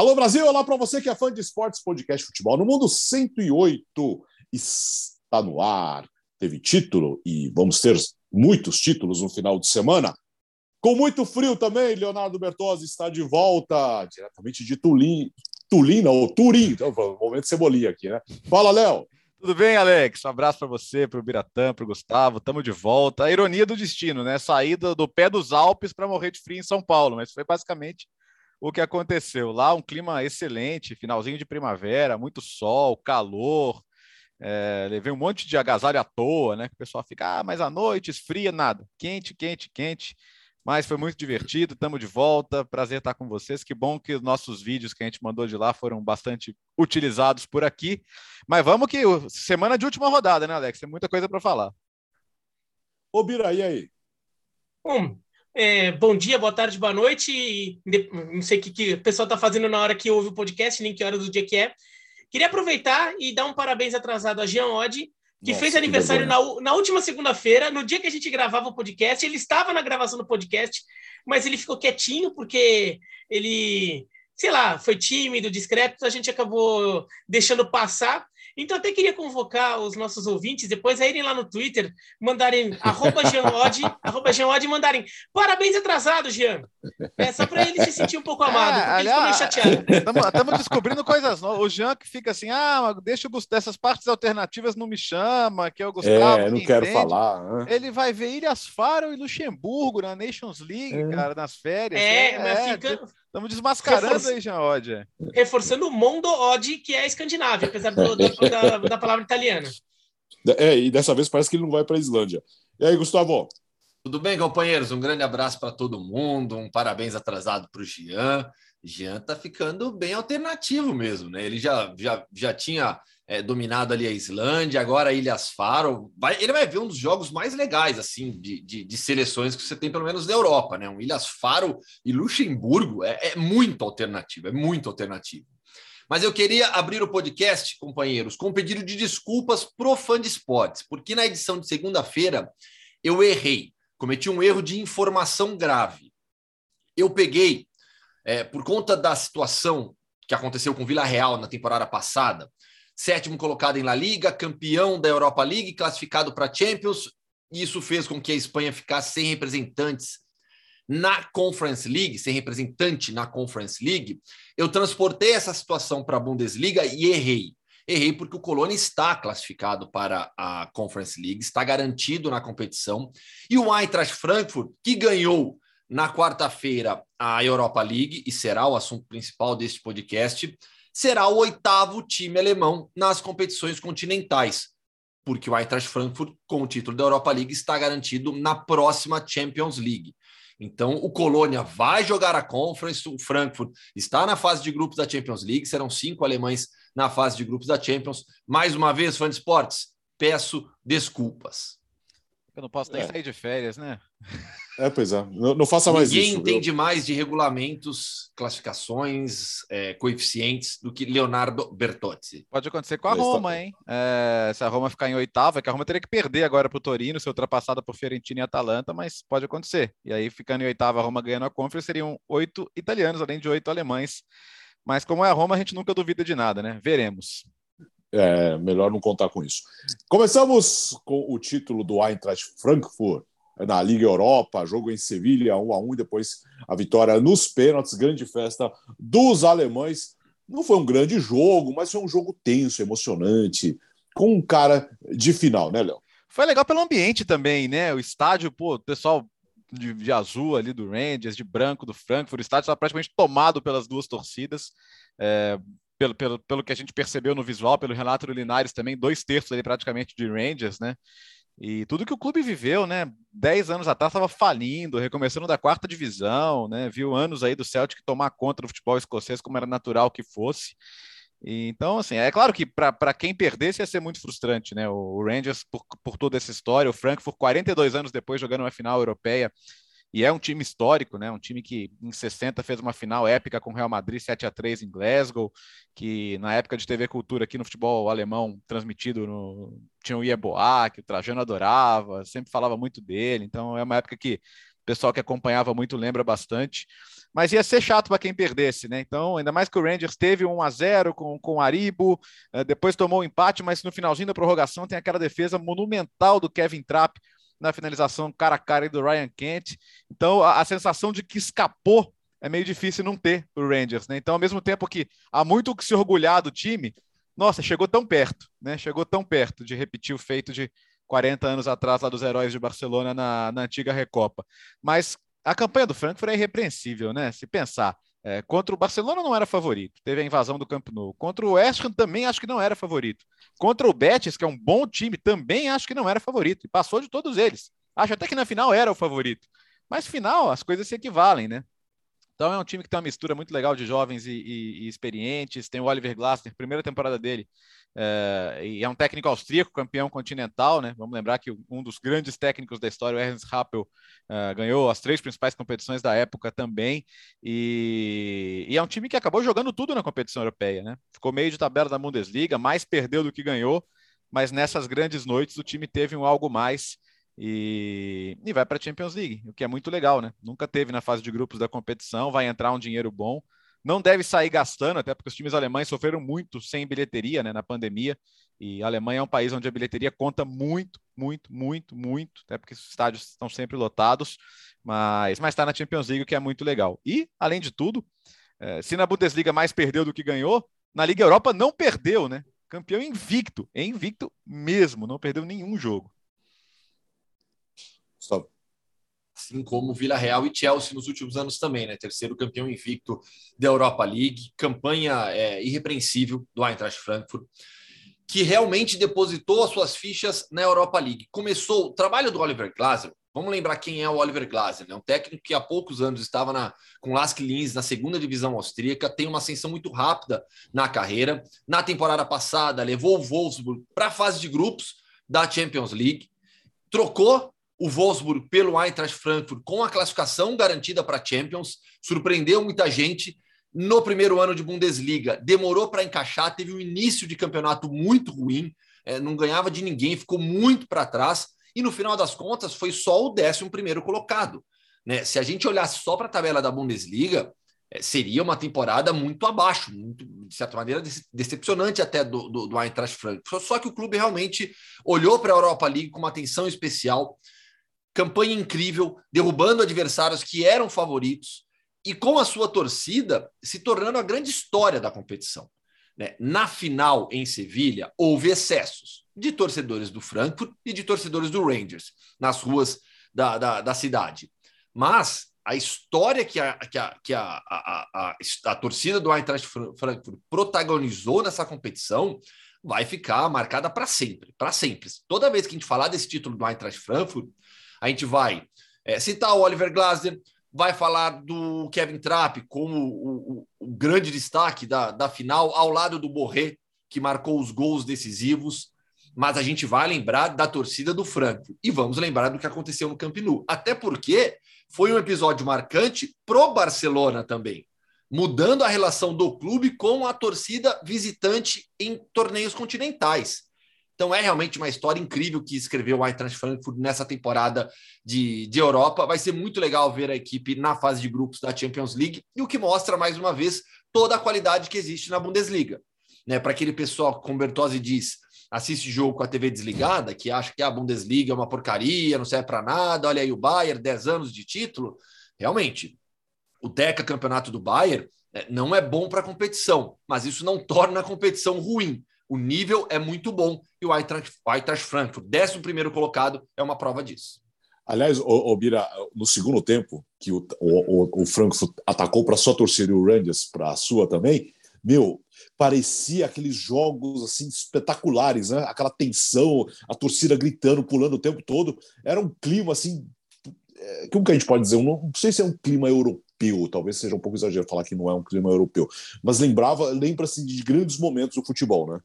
Alô Brasil, olá para você que é fã de esportes, podcast futebol no mundo 108 está no ar. Teve título e vamos ter muitos títulos no final de semana. Com muito frio também, Leonardo Bertozzi está de volta diretamente de Tulim, Tulina ou Turim. Então, momento cebolinha aqui, né? Fala, Léo. Tudo bem, Alex? Um abraço para você, para o Biratã, para o Gustavo. Estamos de volta. A ironia do destino, né? Saída do pé dos Alpes para morrer de frio em São Paulo, mas foi basicamente o que aconteceu. Lá um clima excelente, finalzinho de primavera, muito sol, calor. É, levei um monte de agasalho à toa, né? Que o pessoal fica, ah, mas à noite esfria, nada. Quente, quente, quente. Mas foi muito divertido, estamos de volta. Prazer estar com vocês. Que bom que os nossos vídeos que a gente mandou de lá foram bastante utilizados por aqui. Mas vamos que semana de última rodada, né, Alex? Tem muita coisa para falar. Ô, Bira, e aí? Bom, é, bom dia, boa tarde, boa noite. Não sei o que, que o pessoal está fazendo na hora que ouve o podcast, nem que hora do dia que é. Queria aproveitar e dar um parabéns atrasado a Jean Oddi, que Nossa, fez aniversário na, na, última segunda-feira, no dia que a gente gravava o podcast. Ele estava na gravação do podcast, mas ele ficou quietinho porque ele, sei lá, foi tímido, discreto. A gente acabou deixando passar. Então, até queria convocar os nossos ouvintes depois a irem lá no Twitter, mandarem arroba Jeanod, arroba e mandarem parabéns atrasado, Jean. É só para ele se sentir um pouco amado, é, porque aliás, ele ficou meio chateado. Estamos descobrindo coisas novas. O Jean que fica assim, ah, deixa eu dessas partes alternativas não me chama, que é o Gustavo. É, não quero entende. falar. Né? Ele vai ver Ilhas Faro e Luxemburgo na Nations League, é. cara, nas férias. É, é mas é, fica... Estamos desmascarando Reforç... aí, Jean Odd. Reforçando o Mondo Odd, que é a Escandinávia, apesar do, da, da, palavra italiana. É, e dessa vez parece que ele não vai para a Islândia. E aí, Gustavo? Tudo bem, companheiros? Um grande abraço para todo mundo, um parabéns atrasado para o Jean. Jean tá ficando bem alternativo mesmo, né? Ele já, já, já tinha é, dominado ali a Islândia, agora Ilhas Faro. Vai, ele vai ver um dos jogos mais legais, assim, de, de, de, seleções que você tem, pelo menos na Europa, né? Um Ilhas Faro e Luxemburgo é, é muito alternativo, é muito alternativo. Mas eu queria abrir o podcast, companheiros, com um pedido de desculpas pro fã de esportes, porque na edição de segunda-feira eu errei, cometi um erro de informação grave. Eu peguei, é, por conta da situação que aconteceu com Vila Real na temporada passada, sétimo colocado em La Liga, campeão da Europa League, classificado para Champions. Isso fez com que a Espanha ficasse sem representantes na Conference League, sem representante na Conference League. Eu transportei essa situação para a Bundesliga e errei. Errei porque o Colônia está classificado para a Conference League, está garantido na competição. E o Eintracht Frankfurt, que ganhou na quarta-feira a Europa League e será o assunto principal deste podcast, será o oitavo time alemão nas competições continentais, porque o Eintracht Frankfurt, com o título da Europa League, está garantido na próxima Champions League. Então, o Colônia vai jogar a Conference, o Frankfurt está na fase de grupos da Champions League, serão cinco alemães na fase de grupos da Champions. Mais uma vez, fã de esportes, peço desculpas. Eu não posso nem é. sair de férias, né? É, pois é. Não, não faça mais Ninguém isso. Ninguém entende mais de regulamentos, classificações, é, coeficientes do que Leonardo Bertozzi. Pode acontecer com a Roma, hein? É, se a Roma ficar em oitava, é que a Roma teria que perder agora para o Torino, ser ultrapassada por Fiorentina e Atalanta, mas pode acontecer. E aí, ficando em oitava, a Roma ganhando a Conference, seriam oito italianos, além de oito alemães. Mas como é a Roma, a gente nunca duvida de nada, né? Veremos. É melhor não contar com isso. Começamos com o título do Eintracht Frankfurt na Liga Europa, jogo em Sevilha, 1 a 1 e depois a vitória nos pênaltis, grande festa dos alemães. Não foi um grande jogo, mas foi um jogo tenso, emocionante, com um cara de final, né, Léo? Foi legal pelo ambiente também, né? O estádio, pô, o pessoal de, de, azul ali do Rangers, de branco do Frankfurt, o estádio estava praticamente tomado pelas duas torcidas. É, pelo, pelo, pelo que a gente percebeu no visual, pelo Renato Linares também, dois terços ali praticamente de Rangers, né? E tudo que o clube viveu, né? Dez anos atrás estava falindo, recomeçando da quarta divisão, né? Viu anos aí do Celtic tomar conta do futebol escocês como era natural que fosse. E, então, assim, é claro que para quem perdesse ia ser muito frustrante, né? O Rangers, por, por toda essa história, o Frankfurt, 42 anos depois, jogando uma final europeia, e é um time histórico, né? Um time que em 60 fez uma final épica com o Real Madrid 7 a 3 em Glasgow, que na época de TV Cultura aqui no futebol alemão transmitido no tinha o Ieboa, que o Trajano adorava, sempre falava muito dele. Então é uma época que o pessoal que acompanhava muito lembra bastante. Mas ia ser chato para quem perdesse, né? Então, ainda mais que o Rangers teve um a 0 com, com o Aribo, uh, depois tomou o um empate, mas no finalzinho da prorrogação tem aquela defesa monumental do Kevin Trapp na finalização cara a cara do Ryan Kent. Então, a, a sensação de que escapou é meio difícil não ter o Rangers, né? Então, ao mesmo tempo que há muito que se orgulhar do time, nossa, chegou tão perto, né? Chegou tão perto de repetir o feito de 40 anos atrás lá dos heróis de Barcelona na, na antiga Recopa. Mas a campanha do Frankfurt é irrepreensível, né? Se pensar, é, contra o Barcelona não era favorito, teve a invasão do Camp Nou. Contra o West Ham também acho que não era favorito. Contra o Betis, que é um bom time, também acho que não era favorito. E passou de todos eles. Acho até que na final era o favorito. Mas final, as coisas se equivalem, né? Então é um time que tem uma mistura muito legal de jovens e, e, e experientes. Tem o Oliver Glasner, primeira temporada dele, é, e é um técnico austríaco, campeão continental, né? Vamos lembrar que um dos grandes técnicos da história, o Ernst Happel, é, ganhou as três principais competições da época também. E, e, é um time que acabou jogando tudo na competição europeia, né? Ficou meio de tabela da Bundesliga, mais perdeu do que ganhou, mas nessas grandes noites o time teve um algo mais e, e vai para a Champions League, o que é muito legal, né? Nunca teve na fase de grupos da competição, vai entrar um dinheiro bom. Não deve sair gastando, até porque os times alemães sofreram muito sem bilheteria né, na pandemia. E a Alemanha é um país onde a bilheteria conta muito, muito, muito, muito, até porque os estádios estão sempre lotados, mas está na Champions League, o que é muito legal. E, além de tudo, é, se na Bundesliga mais perdeu do que ganhou, na Liga Europa não perdeu, né? Campeão invicto, é invicto mesmo, não perdeu nenhum jogo. Assim como Vila Real e Chelsea nos últimos anos também, né? Terceiro campeão invicto da Europa League, campanha é, irrepreensível do Eintracht Frankfurt, que realmente depositou as suas fichas na Europa League. Começou o trabalho do Oliver Glasner. Vamos lembrar quem é o Oliver Glasner, né? Um técnico que há poucos anos estava na, com Lask Linz na segunda divisão austríaca, tem uma ascensão muito rápida na carreira. Na temporada passada, levou o Wolfsburg para a fase de grupos da Champions League, trocou o Wolfsburg pelo Eintracht Frankfurt com a classificação garantida para Champions, surpreendeu muita gente no primeiro ano de Bundesliga, demorou para encaixar, teve um início de campeonato muito ruim, é, não ganhava de ninguém, ficou muito para trás e no final das contas foi só o décimo primeiro colocado. Né? Se a gente olhasse só para a tabela da Bundesliga, é, seria uma temporada muito abaixo, muito, de certa maneira decepcionante até do, do, do Eintracht Frankfurt. Só que o clube realmente olhou para a Europa League com uma atenção especial, campanha incrível, derrubando adversários que eram favoritos e com a sua torcida se tornando a grande história da competição. Né? Na final em Sevilha, houve excessos de torcedores do Frankfurt e de torcedores do Rangers nas ruas da, da, da cidade. Mas a história que a, que a, que a, a, a, a torcida do Eintracht Frankfurt protagonizou nessa competição vai ficar marcada para sempre, para sempre. Toda vez que a gente falar desse título do Eintracht Frankfurt, a gente vai é, citar o Oliver Glasner, vai falar do Kevin Trapp como o, o, o, grande destaque da, da final, ao lado do Borré, que marcou os gols decisivos. Mas a gente vai lembrar da torcida do Franco e vamos lembrar do que aconteceu no Camp Nou. Até porque foi um episódio marcante pro Barcelona também, mudando a relação do clube com a torcida visitante em torneios continentais. Então é realmente uma história incrível que escreveu o Eintracht Frankfurt nessa temporada de, de Europa. Vai ser muito legal ver a equipe na fase de grupos da Champions League e o que mostra mais uma vez toda a qualidade que existe na Bundesliga. Né, Para aquele pessoal, como Bertozzi diz, assiste jogo com a TV desligada, que acha que a Bundesliga é uma porcaria, não serve para nada, olha aí o Bayern, 10 anos de título. Realmente, o Deca Campeonato do Bayern é, não é bom para a competição, mas isso não torna a competição ruim. O nível é muito bom e o Eintracht, Frankfurt, décimo primeiro colocado, é uma prova disso. Aliás, o, Bira, no segundo tempo, que o, o, o Frankfurt atacou para sua torcida e o Rangers para a sua também, meu, parecia aqueles jogos assim espetaculares, né? Aquela tensão, a torcida gritando, pulando o tempo todo. Era um clima assim, é, como que a gente pode dizer? Não, não sei se é um clima europeu, talvez seja um pouco exagero falar que não é um clima europeu, mas lembrava, lembra-se de grandes momentos do futebol, né?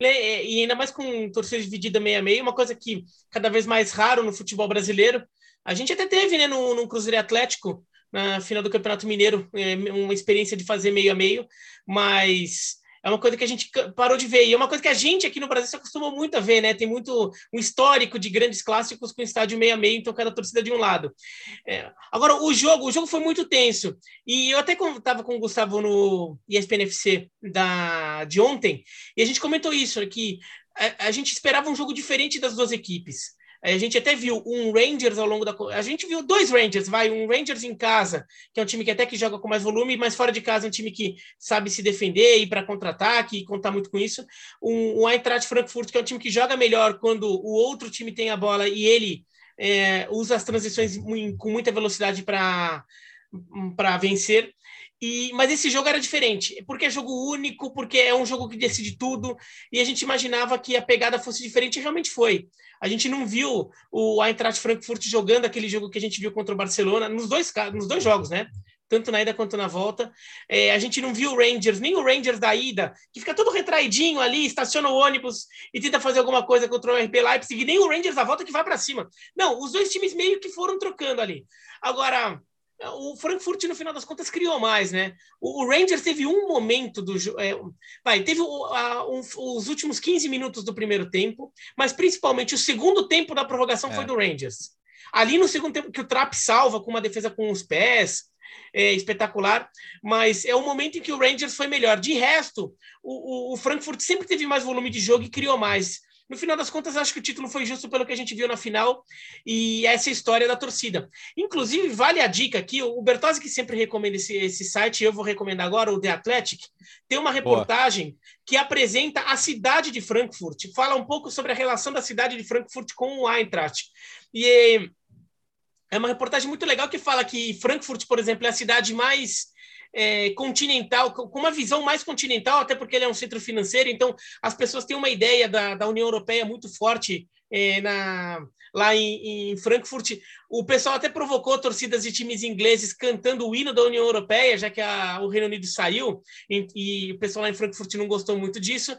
E ainda mais com torcida dividida meio a meio, uma coisa que cada vez mais raro no futebol brasileiro. A gente até teve, né, no, no Cruzeiro Atlético, na final do Campeonato Mineiro, é, uma experiência de fazer meio a meio, mas É uma coisa que a gente parou de ver. E é uma coisa que a gente aqui no Brasil se acostumou muito a ver, né? Tem muito um histórico de grandes clássicos com estádio meio a meio, então cada torcida de um lado. É, agora, o jogo, o jogo foi muito tenso. E eu até estava com o Gustavo no ESPN FC da, de ontem, e a gente comentou isso, que a, a gente esperava um jogo diferente das duas equipes. A gente até viu um Rangers ao longo da. A gente viu dois Rangers, vai, um Rangers em casa, que é um time que até que joga com mais volume, mas fora de casa é um time que sabe se defender, ir para contra-ataque e contar muito com isso. Um, um Eintracht Frankfurt, que é um time que joga melhor quando o outro time tem a bola e ele é, usa as transições com muita velocidade para vencer. E, mas esse jogo era diferente, porque é jogo único, porque é um jogo que decide tudo, e a gente imaginava que a pegada fosse diferente, e realmente foi. A gente não viu o Eintracht Frankfurt jogando aquele jogo que a gente viu contra o Barcelona, nos dois, nos dois jogos, né? Tanto na ida quanto na volta. É, a gente não viu o Rangers, nem o Rangers da ida, que fica todo retraidinho ali, estaciona o ônibus e tenta fazer alguma coisa contra o RB Leipzig, nem o Rangers da volta que vai para cima. Não, os dois times meio que foram trocando ali. Agora, o Frankfurt, no final das contas, criou mais, né? O, Rangers teve um momento do. É, vai, teve o, a, um, os últimos 15 minutos do primeiro tempo, mas principalmente o segundo tempo da prorrogação é. foi do Rangers. Ali no segundo tempo, que o Trap salva com uma defesa com os pés, é, espetacular, mas é o momento em que o Rangers foi melhor. De resto, o, o, o Frankfurt sempre teve mais volume de jogo e criou mais. No final das contas, acho que o título foi justo pelo que a gente viu na final e essa é história da torcida. Inclusive, vale a dica aqui, o Bertozzi que sempre recomenda esse, esse site, eu vou recomendar agora, o The Athletic, tem uma reportagem Boa. que apresenta a cidade de Frankfurt, fala um pouco sobre a relação da cidade de Frankfurt com o Eintracht. E é uma reportagem muito legal que fala que Frankfurt, por exemplo, é a cidade mais é, continental, com uma visão mais continental, até porque ele é um centro financeiro, então as pessoas têm uma ideia da, da União Europeia muito forte é, na, lá em, em, Frankfurt. O pessoal até provocou torcidas de times ingleses cantando o hino da União Europeia, já que a, o Reino Unido saiu, e, e, o pessoal lá em Frankfurt não gostou muito disso.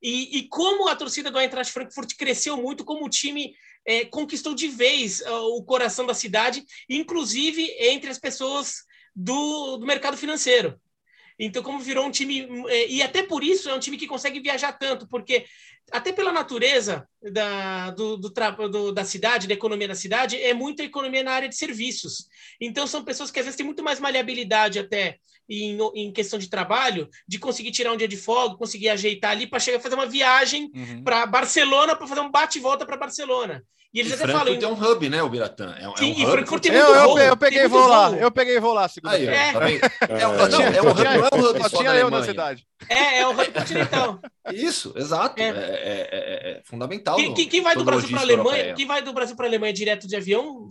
E, e como a torcida do Eintracht Frankfurt cresceu muito, como o time é, conquistou de vez uh, o coração da cidade, inclusive entre as pessoas do, do mercado financeiro. Então, como virou um time. É, e até por isso é um time que consegue viajar tanto, porque até pela natureza da, do, do, do, da cidade, da economia da cidade, é muita economia na área de serviços. Então, são pessoas que às vezes têm muito mais maleabilidade até em, em questão de trabalho, de conseguir tirar um dia de folga, conseguir ajeitar ali para chegar a fazer uma viagem uhum. para Barcelona, para fazer um bate e volta para Barcelona. E eles e até Frankfurt falam. é um hub, né, o Biratã? É, Sim, é um e Frankfurt tem muito eu, eu, eu peguei e vou lá. Eu peguei e vou lá, segunda Aí, é. Tá é, um, não, é um hub, não é um hub só, só tinha eu na cidade. É, é um hub continental. Isso, exato. É, é, é, é fundamental. Quem, quem, quem vai do Brasil para a Alemanha, europeia. quem vai do Brasil para Alemanha direto de avião,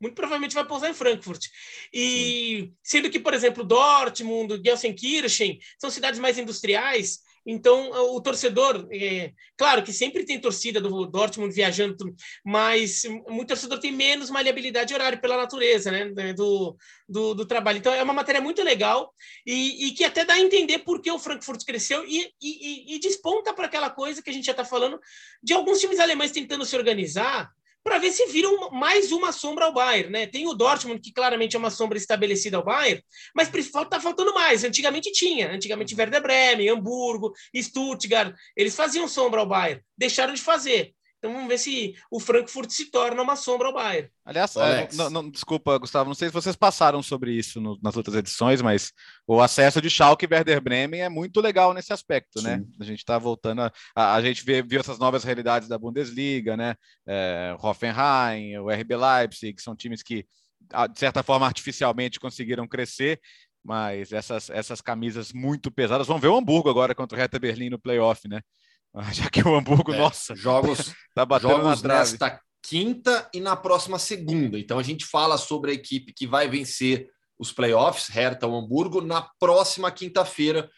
muito provavelmente vai pousar em Frankfurt. E Sim. sendo que, por exemplo, Dortmund, Gelsenkirchen são cidades mais industriais então, o torcedor, é, claro que sempre tem torcida do Dortmund viajando, mas muito torcedor tem menos maleabilidade de horário pela natureza né, né, do, do, do, trabalho. Então, é uma matéria muito legal e, e, que até dá a entender por que o Frankfurt cresceu e, e, e desponta para aquela coisa que a gente já está falando de alguns times alemães tentando se organizar para ver se viram mais uma sombra ao Bayern, né? Tem o Dortmund, que claramente é uma sombra estabelecida ao Bayern, mas está faltando mais. Antigamente tinha. Antigamente Werder Bremen, Hamburgo, Stuttgart, eles faziam sombra ao Bayern. Deixaram de fazer. Então vamos ver se o Frankfurt se torna uma sombra ao Bayern. Aliás, é, não, não, desculpa, Gustavo, não sei se vocês passaram sobre isso no, nas outras edições, mas o acesso de Schalke e Werder Bremen é muito legal nesse aspecto, né? Sim. né? A gente está voltando a, a, a, gente vê, viu essas novas realidades da Bundesliga, né? É, Hoffenheim, o RB Leipzig, que são times que de certa forma artificialmente conseguiram crescer, mas essas, essas camisas muito pesadas. Vamos ver o Hamburgo agora contra o Hertha Berlim no playoff, né? Já que o Hamburgo, é, nossa, jogos, tá batendo jogos nesta quinta e na próxima segunda. Então a gente fala sobre a equipe que vai vencer os playoffs, Hertha ou Hamburgo, na próxima quinta-feira,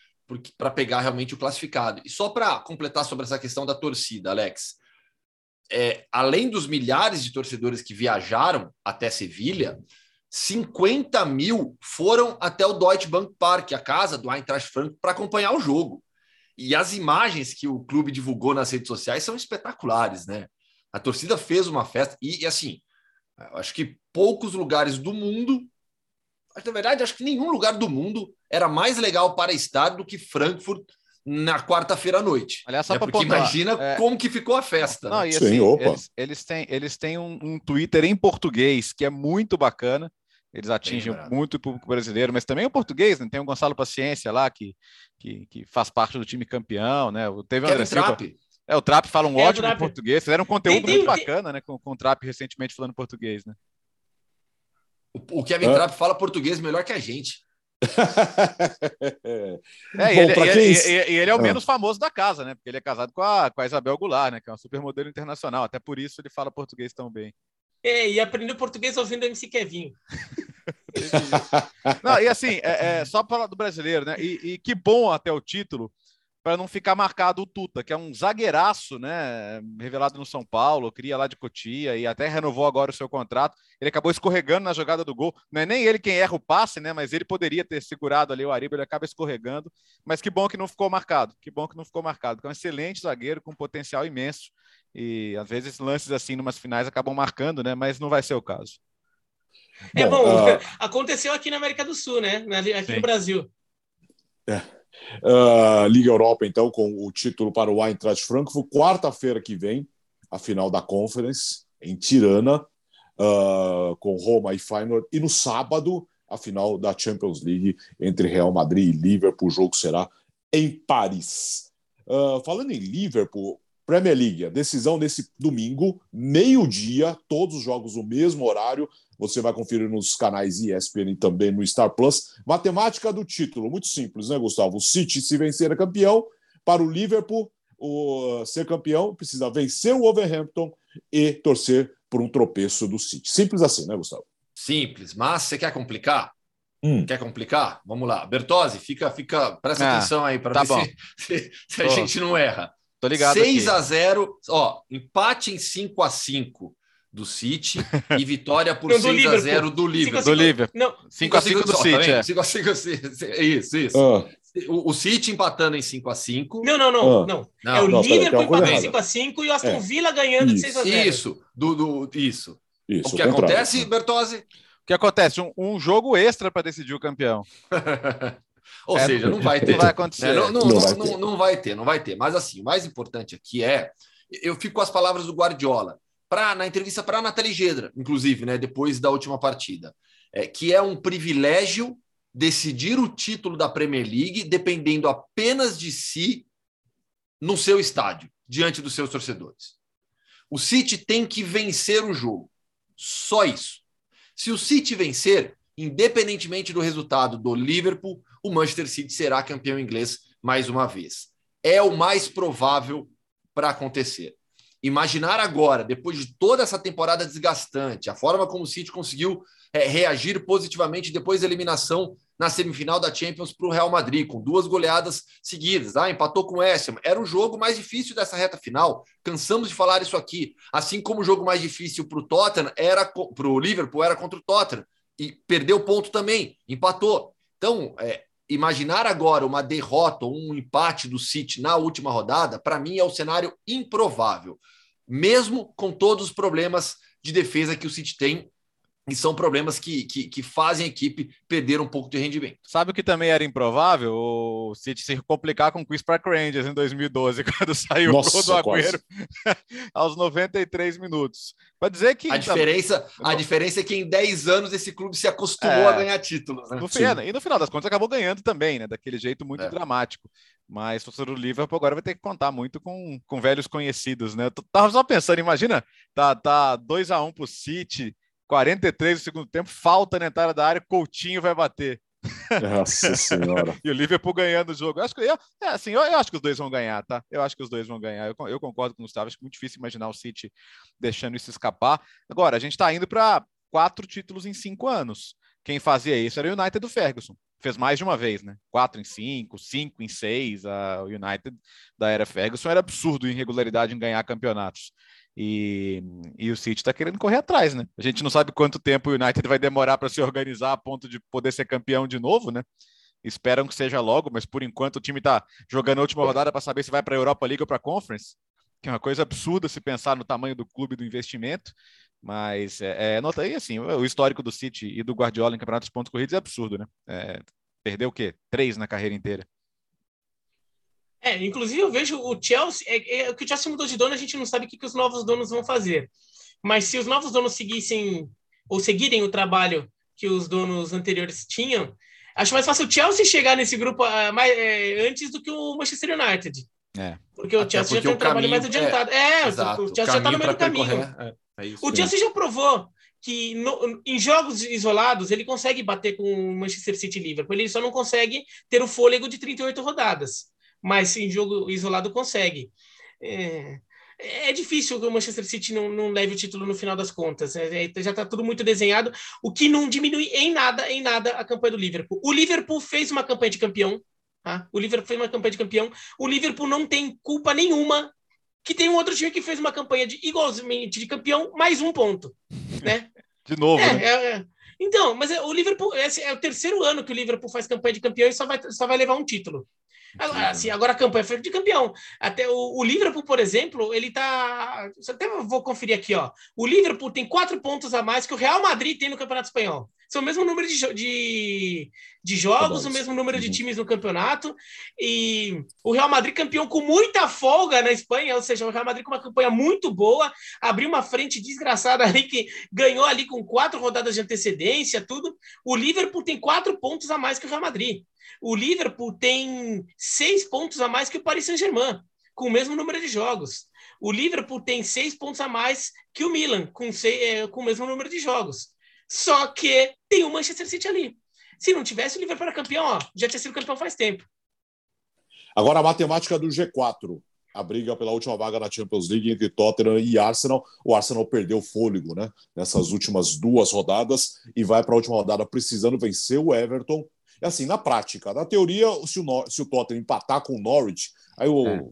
para pegar realmente o classificado. E só para completar sobre essa questão da torcida, Alex, é, além dos milhares de torcedores que viajaram até Sevilha, 50 mil foram até o Deutsche Bank Park, a casa do Eintracht Frankfurt, para acompanhar o jogo. E as imagens que o clube divulgou nas redes sociais são espetaculares, né? A torcida fez uma festa e, e assim, acho que poucos lugares do mundo, na verdade, acho que nenhum lugar do mundo era mais legal para estar do que Frankfurt na quarta-feira à noite. Aliás, só é porque pontuar, imagina é- como que ficou a festa. né? Não, e Sim, assim, opa. eles, eles têm, eles têm um, um Twitter em português que é muito bacana. Eles atingem muito o público brasileiro, mas também o português, né? Tem o Gonçalo Paciência lá, que, que, que faz parte do time campeão, né? O- Teve o André Silva. Trapp. É, o Trap fala um É, ótimo português. Fizeram um conteúdo Tem- tem- muito tem- bacana, né? Com, com o Trap recentemente falando português, né? O, o Kevin Ah. Trapp fala português melhor que a gente. É, Bom, e ele, e- quem- e- e- e ele é o Ah. menos famoso da casa, né? Porque ele é casado com a, com a Isabel Goulart, né? Que é uma supermodelo internacional. Até por isso ele fala português tão bem. É, e aprendeu português ouvindo MC Kevinho. Não, e assim, é, é, só para falar do brasileiro, né? E, e que bom até o título, para não ficar marcado o Tuta, que é um zagueiraço, né? Revelado no São Paulo, cria lá de Cotia e até renovou agora o seu contrato. Ele acabou escorregando na jogada do gol. Não é nem ele quem erra o passe, né? Mas ele poderia ter segurado ali o Ariba, ele acaba escorregando. Mas que bom que não ficou marcado. Que bom que não ficou marcado. Que é um excelente zagueiro com potencial imenso. E às vezes lances assim, numas finais, acabam marcando, né? Mas não vai ser o caso. É Bom, bom, ah, aconteceu aqui na América do Sul, né? Aqui Sim. no Brasil. Ah, Liga Europa, então, com o título para o Eintracht Frankfurt. Quarta-feira que vem, a final da Conference, em Tirana, ah, com Roma e Feyenoord. E no sábado, a final da Champions League entre Real Madrid e Liverpool. O jogo será em Paris. Ah, falando em Liverpool, Premier League, a decisão nesse domingo, meio-dia, todos os jogos no mesmo horário. Você vai conferir nos canais ESPN e também no Star Plus. Matemática do título, muito simples, né, Gustavo? O City, se vencer, é campeão. Para o Liverpool, o, ser campeão, precisa vencer o Wolverhampton e torcer por um tropeço do City. Simples assim, né, Gustavo? Simples, mas você quer complicar? Hum. Quer complicar? Vamos lá. Bertozzi, fica, fica, presta Ah, atenção aí para tá ver bom. se, se- se a gente não erra. Tô ligado 6 aqui. a 0, ó, empate em 5 a 5 do City e vitória por Não, do 6 a Liverpool. 0 do Liverpool. Do Liverpool. Não, 5x5 do City, é. 5 a 5 Isso, isso. Ah, O, o City empatando em 5 a 5 não, não, não. Ah. não. Não, é o Liverpool empatando errada. 5x5 e o Aston É. Villa ganhando de Isso. 6x0. Isso, do, do, isso. isso, o que acontece, Bertozzi? O que acontece? Um, um jogo extra para decidir o campeão. Ou É, seja, não vai ter. Não vai acontecer. É, não, não, Não não, vai não- ter. não vai ter, não vai ter. Mas assim, o mais importante aqui é. Eu fico com as palavras do Guardiola, pra, na entrevista para a Nathalie Gedra, inclusive, né, depois da última partida, é, que é um privilégio decidir o título da Premier League dependendo apenas de si no seu estádio, diante dos seus torcedores. O City tem que vencer o jogo. Só isso. Se o City vencer, independentemente do resultado do Liverpool, o Manchester City será campeão inglês mais uma vez. É o mais provável para acontecer. Imaginar agora, depois de toda essa temporada desgastante, a forma como o City conseguiu é, reagir positivamente depois da eliminação na semifinal da Champions para o Real Madrid, com duas goleadas seguidas. Ah, empatou com o West Ham. Era o jogo mais difícil dessa reta final. Cansamos de falar isso aqui. Assim como o jogo mais difícil para o Tottenham era para o Liverpool era contra o Tottenham e perdeu ponto também, empatou. Então, é, imaginar agora uma derrota ou um empate do City na última rodada, para mim é o cenário improvável, mesmo com todos os problemas de defesa que o City tem. E são problemas que, que, que fazem a equipe perder um pouco de rendimento. Sabe o que também era improvável? O City se complicar com o Chris Park Rangers em 2012, quando saiu Nossa, o gol do Agüero aos 93 minutos. Para dizer que A diferença, a diferença é que em 10 anos esse clube se acostumou É. a ganhar títulos. Né? No fim, e no final das contas acabou ganhando também, né? Daquele jeito muito É. dramático. Mas o torcedor do Liverpool agora vai ter que contar muito com, com velhos conhecidos, né? Eu tava só pensando, imagina, tá, tá 2 a 1 pro City, 43 no segundo tempo, falta na entrada da área, Coutinho vai bater. Nossa senhora. E o Liverpool ganhando o jogo. Eu acho que, eu, é, assim, eu, eu acho que os dois vão ganhar, tá? Eu acho que os dois vão ganhar. Eu, eu concordo com o Gustavo. Acho muito difícil imaginar o City deixando isso escapar. Agora, a gente está indo para quatro títulos em cinco anos. Quem fazia isso era o United do Ferguson. Fez mais de uma vez, né? Quatro em cinco, cinco em seis. O United da era Ferguson era absurdo em irregularidade em ganhar campeonatos. E, e o City está querendo correr atrás, né? A gente não sabe quanto tempo o United vai demorar para se organizar a ponto de poder ser campeão de novo, né? Esperam que seja logo, mas por enquanto o time está jogando a última rodada para saber se vai para a Europa League ou para a Conference, que é uma coisa absurda se pensar no tamanho do clube do investimento. Mas é, é nota aí assim, o histórico do City e do Guardiola em campeonatos de pontos corridos é absurdo, né? É, perdeu o quê? Três na carreira inteira. É, inclusive eu vejo o Chelsea, é, é, que o Chelsea mudou de dono, a gente não sabe o que, que os novos donos vão fazer. Mas se os novos donos seguissem ou seguirem o trabalho que os donos anteriores tinham, acho mais fácil o Chelsea chegar nesse grupo uh, mais, é, antes do que o Manchester United. É. Porque o Chelsea já tem um trabalho mais adiantado. É, é o Chelsea já está no meio do caminho. É, é isso, o Chelsea já provou que no, em jogos isolados ele consegue bater com o Manchester City e Liverpool, ele só não consegue ter o fôlego de 38 rodadas, mas em jogo isolado consegue. É, é difícil que o Manchester City não, não leve o título no final das contas. É, é, já está tudo muito desenhado, o que não diminui em nada, em nada a campanha do Liverpool. O Liverpool fez uma campanha de campeão, tá? O Liverpool fez uma campanha de campeão. O Liverpool não tem culpa nenhuma que tem um outro time que fez uma campanha de igualmente de campeão, mais um ponto, né? de novo. É, né? é, é. Então, mas o Liverpool, esse é o terceiro ano que o Liverpool faz campanha de campeão e só vai, só vai levar um título. Agora, assim, agora a campanha foi de campeão. Até o, o, Liverpool, por exemplo, ele tá. Até vou conferir aqui, ó. O Liverpool tem quatro pontos a mais que o Real Madrid tem no Campeonato Espanhol. São o mesmo número de, de, de jogos, o mesmo número de uhum. times no campeonato. E o Real Madrid campeão com muita folga na Espanha, ou seja, o Real Madrid com uma campanha muito boa, abriu uma frente desgraçada ali que ganhou ali com quatro rodadas de antecedência, tudo. O Liverpool tem quatro pontos a mais que o Real Madrid. O Liverpool tem seis pontos a mais que o Paris Saint-Germain, com o mesmo número de jogos. O Liverpool tem seis pontos a mais que o Milan, com, seis, é, com o mesmo número de jogos. Só que tem o Manchester City ali. Se não tivesse, o Liverpool era campeão, ó, já tinha sido campeão faz tempo. Agora a matemática do G4. A briga pela última vaga na Champions League entre Tottenham e Arsenal. O Arsenal perdeu fôlego né, nessas últimas duas rodadas e vai para a última rodada precisando vencer o Everton é assim, na prática, na teoria, se o, se o Tottenham empatar com o Norwich, aí o, é.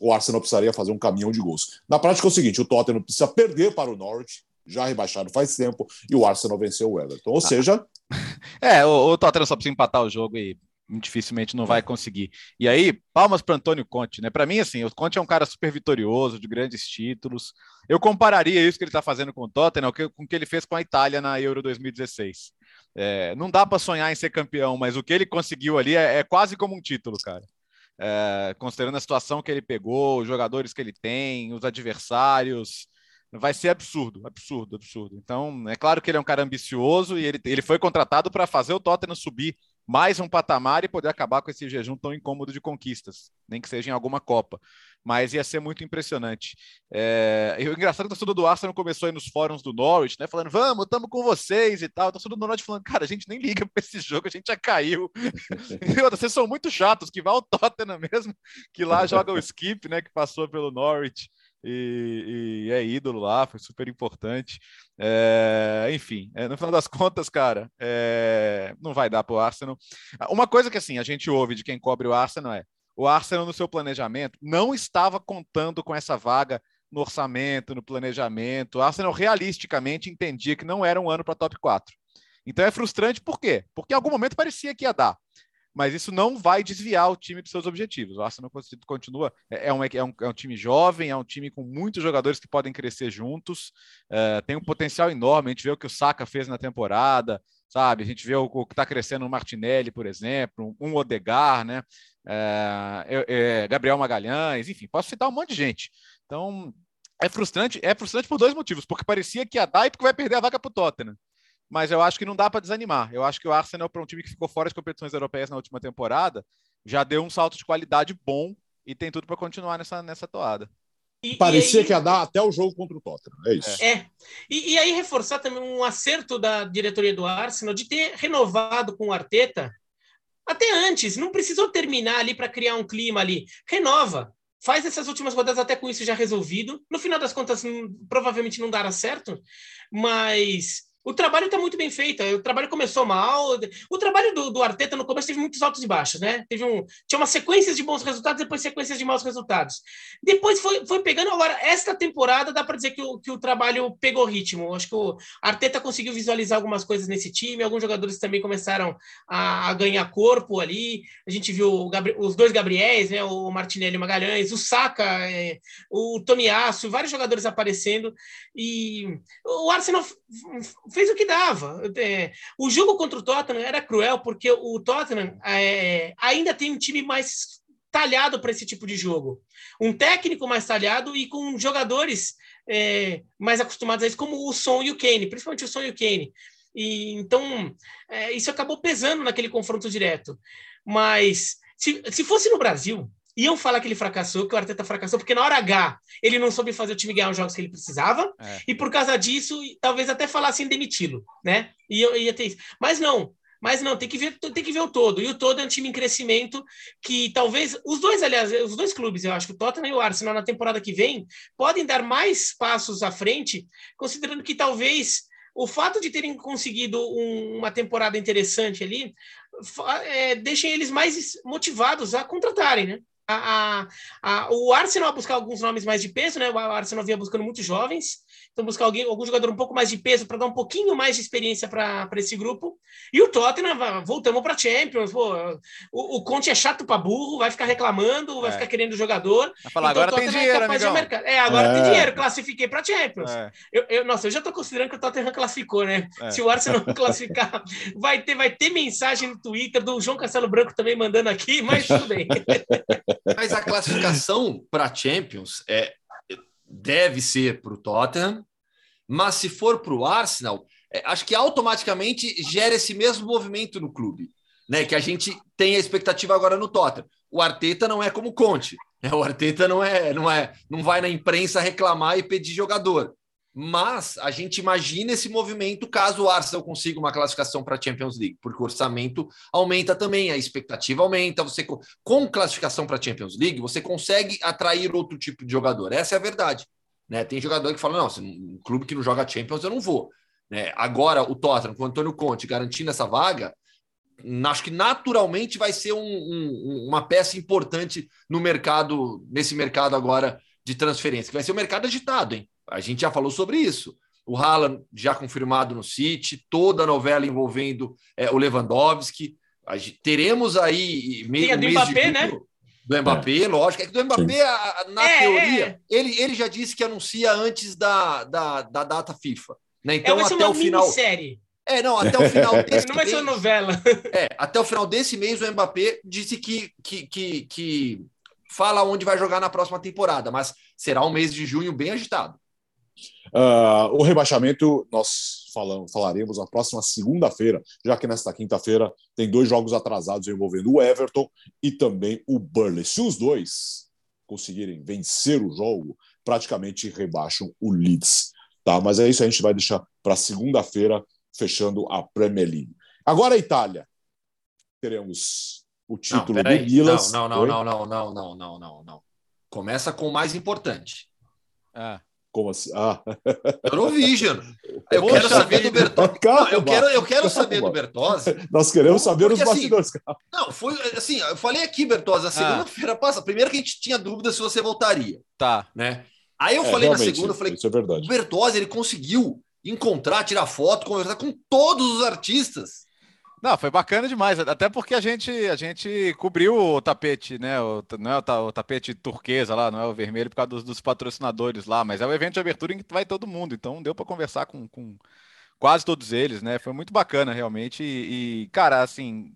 o Arsenal precisaria fazer um caminhão de gols. Na prática é o seguinte: o Tottenham precisa perder para o Norwich, já rebaixado faz tempo, e o Arsenal venceu o Everton. Ou ah. seja. É, o, o Tottenham só precisa empatar o jogo e dificilmente não vai conseguir. E aí, palmas para Antônio Conte, né? Para mim, assim, o Conte é um cara super vitorioso, de grandes títulos. Eu compararia isso que ele está fazendo com o Tottenham com o que ele fez com a Itália na Euro 2016. É, não dá para sonhar em ser campeão, mas o que ele conseguiu ali é, é quase como um título, cara. É, considerando a situação que ele pegou, os jogadores que ele tem, os adversários, vai ser absurdo, absurdo, absurdo. Então, é claro que ele é um cara ambicioso e ele, ele foi contratado para fazer o Tottenham subir mais um patamar e poder acabar com esse jejum tão incômodo de conquistas, nem que seja em alguma Copa. Mas ia ser muito impressionante. É... E o engraçado é que o torcedor do Arsenal começou aí nos fóruns do Norwich, né? Falando, vamos, estamos com vocês e tal. O torcedor do Norwich falando, cara, a gente nem liga para esse jogo, a gente já caiu. Vocês são muito chatos, que vai ao Tottenham mesmo, que lá joga o Skip, né? Que passou pelo Norwich e, e, é ídolo lá, foi super importante. É, enfim, é, no final das contas, cara, é, não vai dar para o Arsenal. Uma coisa que assim a gente ouve de quem cobre o Arsenal é o Arsenal no seu planejamento não estava contando com essa vaga no orçamento, no planejamento. O Arsenal realisticamente entendia que não era um ano para top 4. Então é frustrante por quê? Porque em algum momento parecia que ia dar mas isso não vai desviar o time dos seus objetivos. O Arsenal continua, é, é um, é, um, é um time jovem, é um time com muitos jogadores que podem crescer juntos, é, tem um potencial enorme. A gente vê o que o Saka fez na temporada, sabe? A gente vê o, o que está crescendo o Martinelli, por exemplo, um, Odegar, né? É, é, Gabriel Magalhães, enfim, posso citar um monte de gente. Então, é frustrante, é frustrante por dois motivos, porque parecia que e porque vai perder a vaga para o Tottenham mas eu acho que não dá para desanimar. Eu acho que o Arsenal, para um time que ficou fora das competições europeias na última temporada, já deu um salto de qualidade bom e tem tudo para continuar nessa, nessa toada. E, Parecia e aí... que ia dar até o jogo contra o Tottenham. É isso. É. E, e, aí reforçar também um acerto da diretoria do Arsenal de ter renovado com o Arteta até antes. Não precisou terminar ali para criar um clima ali. Renova. Faz essas últimas rodadas até com isso já resolvido. No final das contas, provavelmente não dará certo, mas o trabalho está muito bem feito. O trabalho começou mal. O trabalho do, do, Arteta no começo teve muitos altos e baixos, né? Teve um, tinha uma sequência de bons resultados, depois sequências de maus resultados. Depois foi, foi pegando. Agora, esta temporada dá para dizer que o, que o trabalho pegou ritmo. Acho que o Arteta conseguiu visualizar algumas coisas nesse time. Alguns jogadores também começaram a, a ganhar corpo ali. A gente viu os dois Gabriéis, né? O Martinelli Magalhães, o Saka, é, o Tomiasso, vários jogadores aparecendo. E o Arsenal fez o que dava. É, o jogo contra o Tottenham era cruel, porque o Tottenham é, ainda tem um time mais talhado para esse tipo de jogo. Um técnico mais talhado e com jogadores é, mais acostumados a isso, como o Son e o Kane, principalmente o Son e o Kane. E, então, é, isso acabou pesando naquele confronto direto. Mas, se, se fosse no Brasil, iam falar que ele fracassou, que o Arteta fracassou, porque na hora H ele não soube fazer o time ganhar os jogos que ele precisava, é. e por causa disso, talvez até falassem demiti-lo, né? E ia ter isso. Mas não, mas não, tem que ver, tem que ver o todo. E o todo é um time em crescimento que talvez os dois, aliás, os dois clubes, eu acho que o Tottenham e o Arsenal na temporada que vem podem dar mais passos à frente, considerando que talvez o fato de terem conseguido um, uma temporada interessante ali é, deixem eles mais motivados a contratarem, né? A, a, o Arsenal a buscar alguns nomes mais de peso, né? O Arsenal vinha buscando muitos jovens, então buscar alguém, algum jogador um pouco mais de peso para dar um pouquinho mais de experiência para esse grupo. E o Tottenham, voltamos para Champions. Pô, o, o Conte é chato para burro, vai ficar reclamando, vai é. ficar querendo jogador. Vai falar, então, agora tem é dinheiro, é É, agora é. tem dinheiro, classifiquei para Champions. É. Eu, eu, nossa, eu já estou considerando que o Tottenham classificou, né? É. Se o Arsenal classificar, vai ter, vai ter mensagem no Twitter do João Castelo Branco também mandando aqui, mas tudo bem. mas a classificação para Champions é deve ser para o Tottenham, mas se for para o Arsenal, é, acho que automaticamente gera esse mesmo movimento no clube, né? Que a gente tem a expectativa agora no Tottenham. O Arteta não é como Conte, né? o Arteta não é, não é, não vai na imprensa reclamar e pedir jogador. Mas a gente imagina esse movimento caso o Arsenal consiga uma classificação para a Champions League, porque o orçamento aumenta também, a expectativa aumenta. Você com classificação para a Champions League, você consegue atrair outro tipo de jogador. Essa é a verdade. Né? Tem jogador que fala: não, um clube que não joga Champions, eu não vou. Né? Agora, o Tottenham, com o Antônio Conte garantindo essa vaga, acho que naturalmente vai ser um, um, uma peça importante no mercado, nesse mercado agora de transferência, que vai ser um mercado agitado, hein? A gente já falou sobre isso. O Haaland já confirmado no City, toda a novela envolvendo é, o Lewandowski. Gente, teremos aí meio Tem a do Mbappé, né? Do Mbappé, é. lógico. É que do Mbappé, na é, teoria, é. Ele, ele já disse que anuncia antes da, da, da data FIFA. Né? Então, é, até o final. Série. É, não, até o final desse Não vai ser novela. É, até o final desse mês o Mbappé disse que, que, que, que fala onde vai jogar na próxima temporada, mas será um mês de junho bem agitado. Uh, o rebaixamento nós falamos, falaremos na próxima segunda-feira, já que nesta quinta-feira tem dois jogos atrasados envolvendo o Everton e também o Burnley. Se os dois conseguirem vencer o jogo, praticamente rebaixam o Leeds. Tá? Mas é isso, a gente vai deixar para segunda-feira, fechando a Premier League. Agora a Itália. Teremos o título não, do Milan. Não, não, não, não, não, não, não, não, não. Começa com o mais importante. Ah. Como assim? Ah. Eurovision. Eu Poxa, quero saber do Bertozzi. Calma, eu quero, eu quero saber do Bertozzi. Nós queremos saber os assim, bastidores. Assim, não, foi assim, eu falei aqui, Bertozzi, a ah. segunda-feira ah. passa. Primeiro que a gente tinha dúvida se você voltaria. Tá. Né? Aí eu é, falei na segunda, eu falei, isso é verdade. o Bertozzi, ele conseguiu encontrar, tirar foto, conversar com todos os artistas. Não, foi bacana demais, até porque a gente a gente cobriu o tapete, né? O, não é o, o tapete turquesa lá, não é o vermelho por causa dos, dos, patrocinadores lá, mas é o evento de abertura em que vai todo mundo, então deu para conversar com, com, quase todos eles, né? Foi muito bacana realmente e, e cara, assim,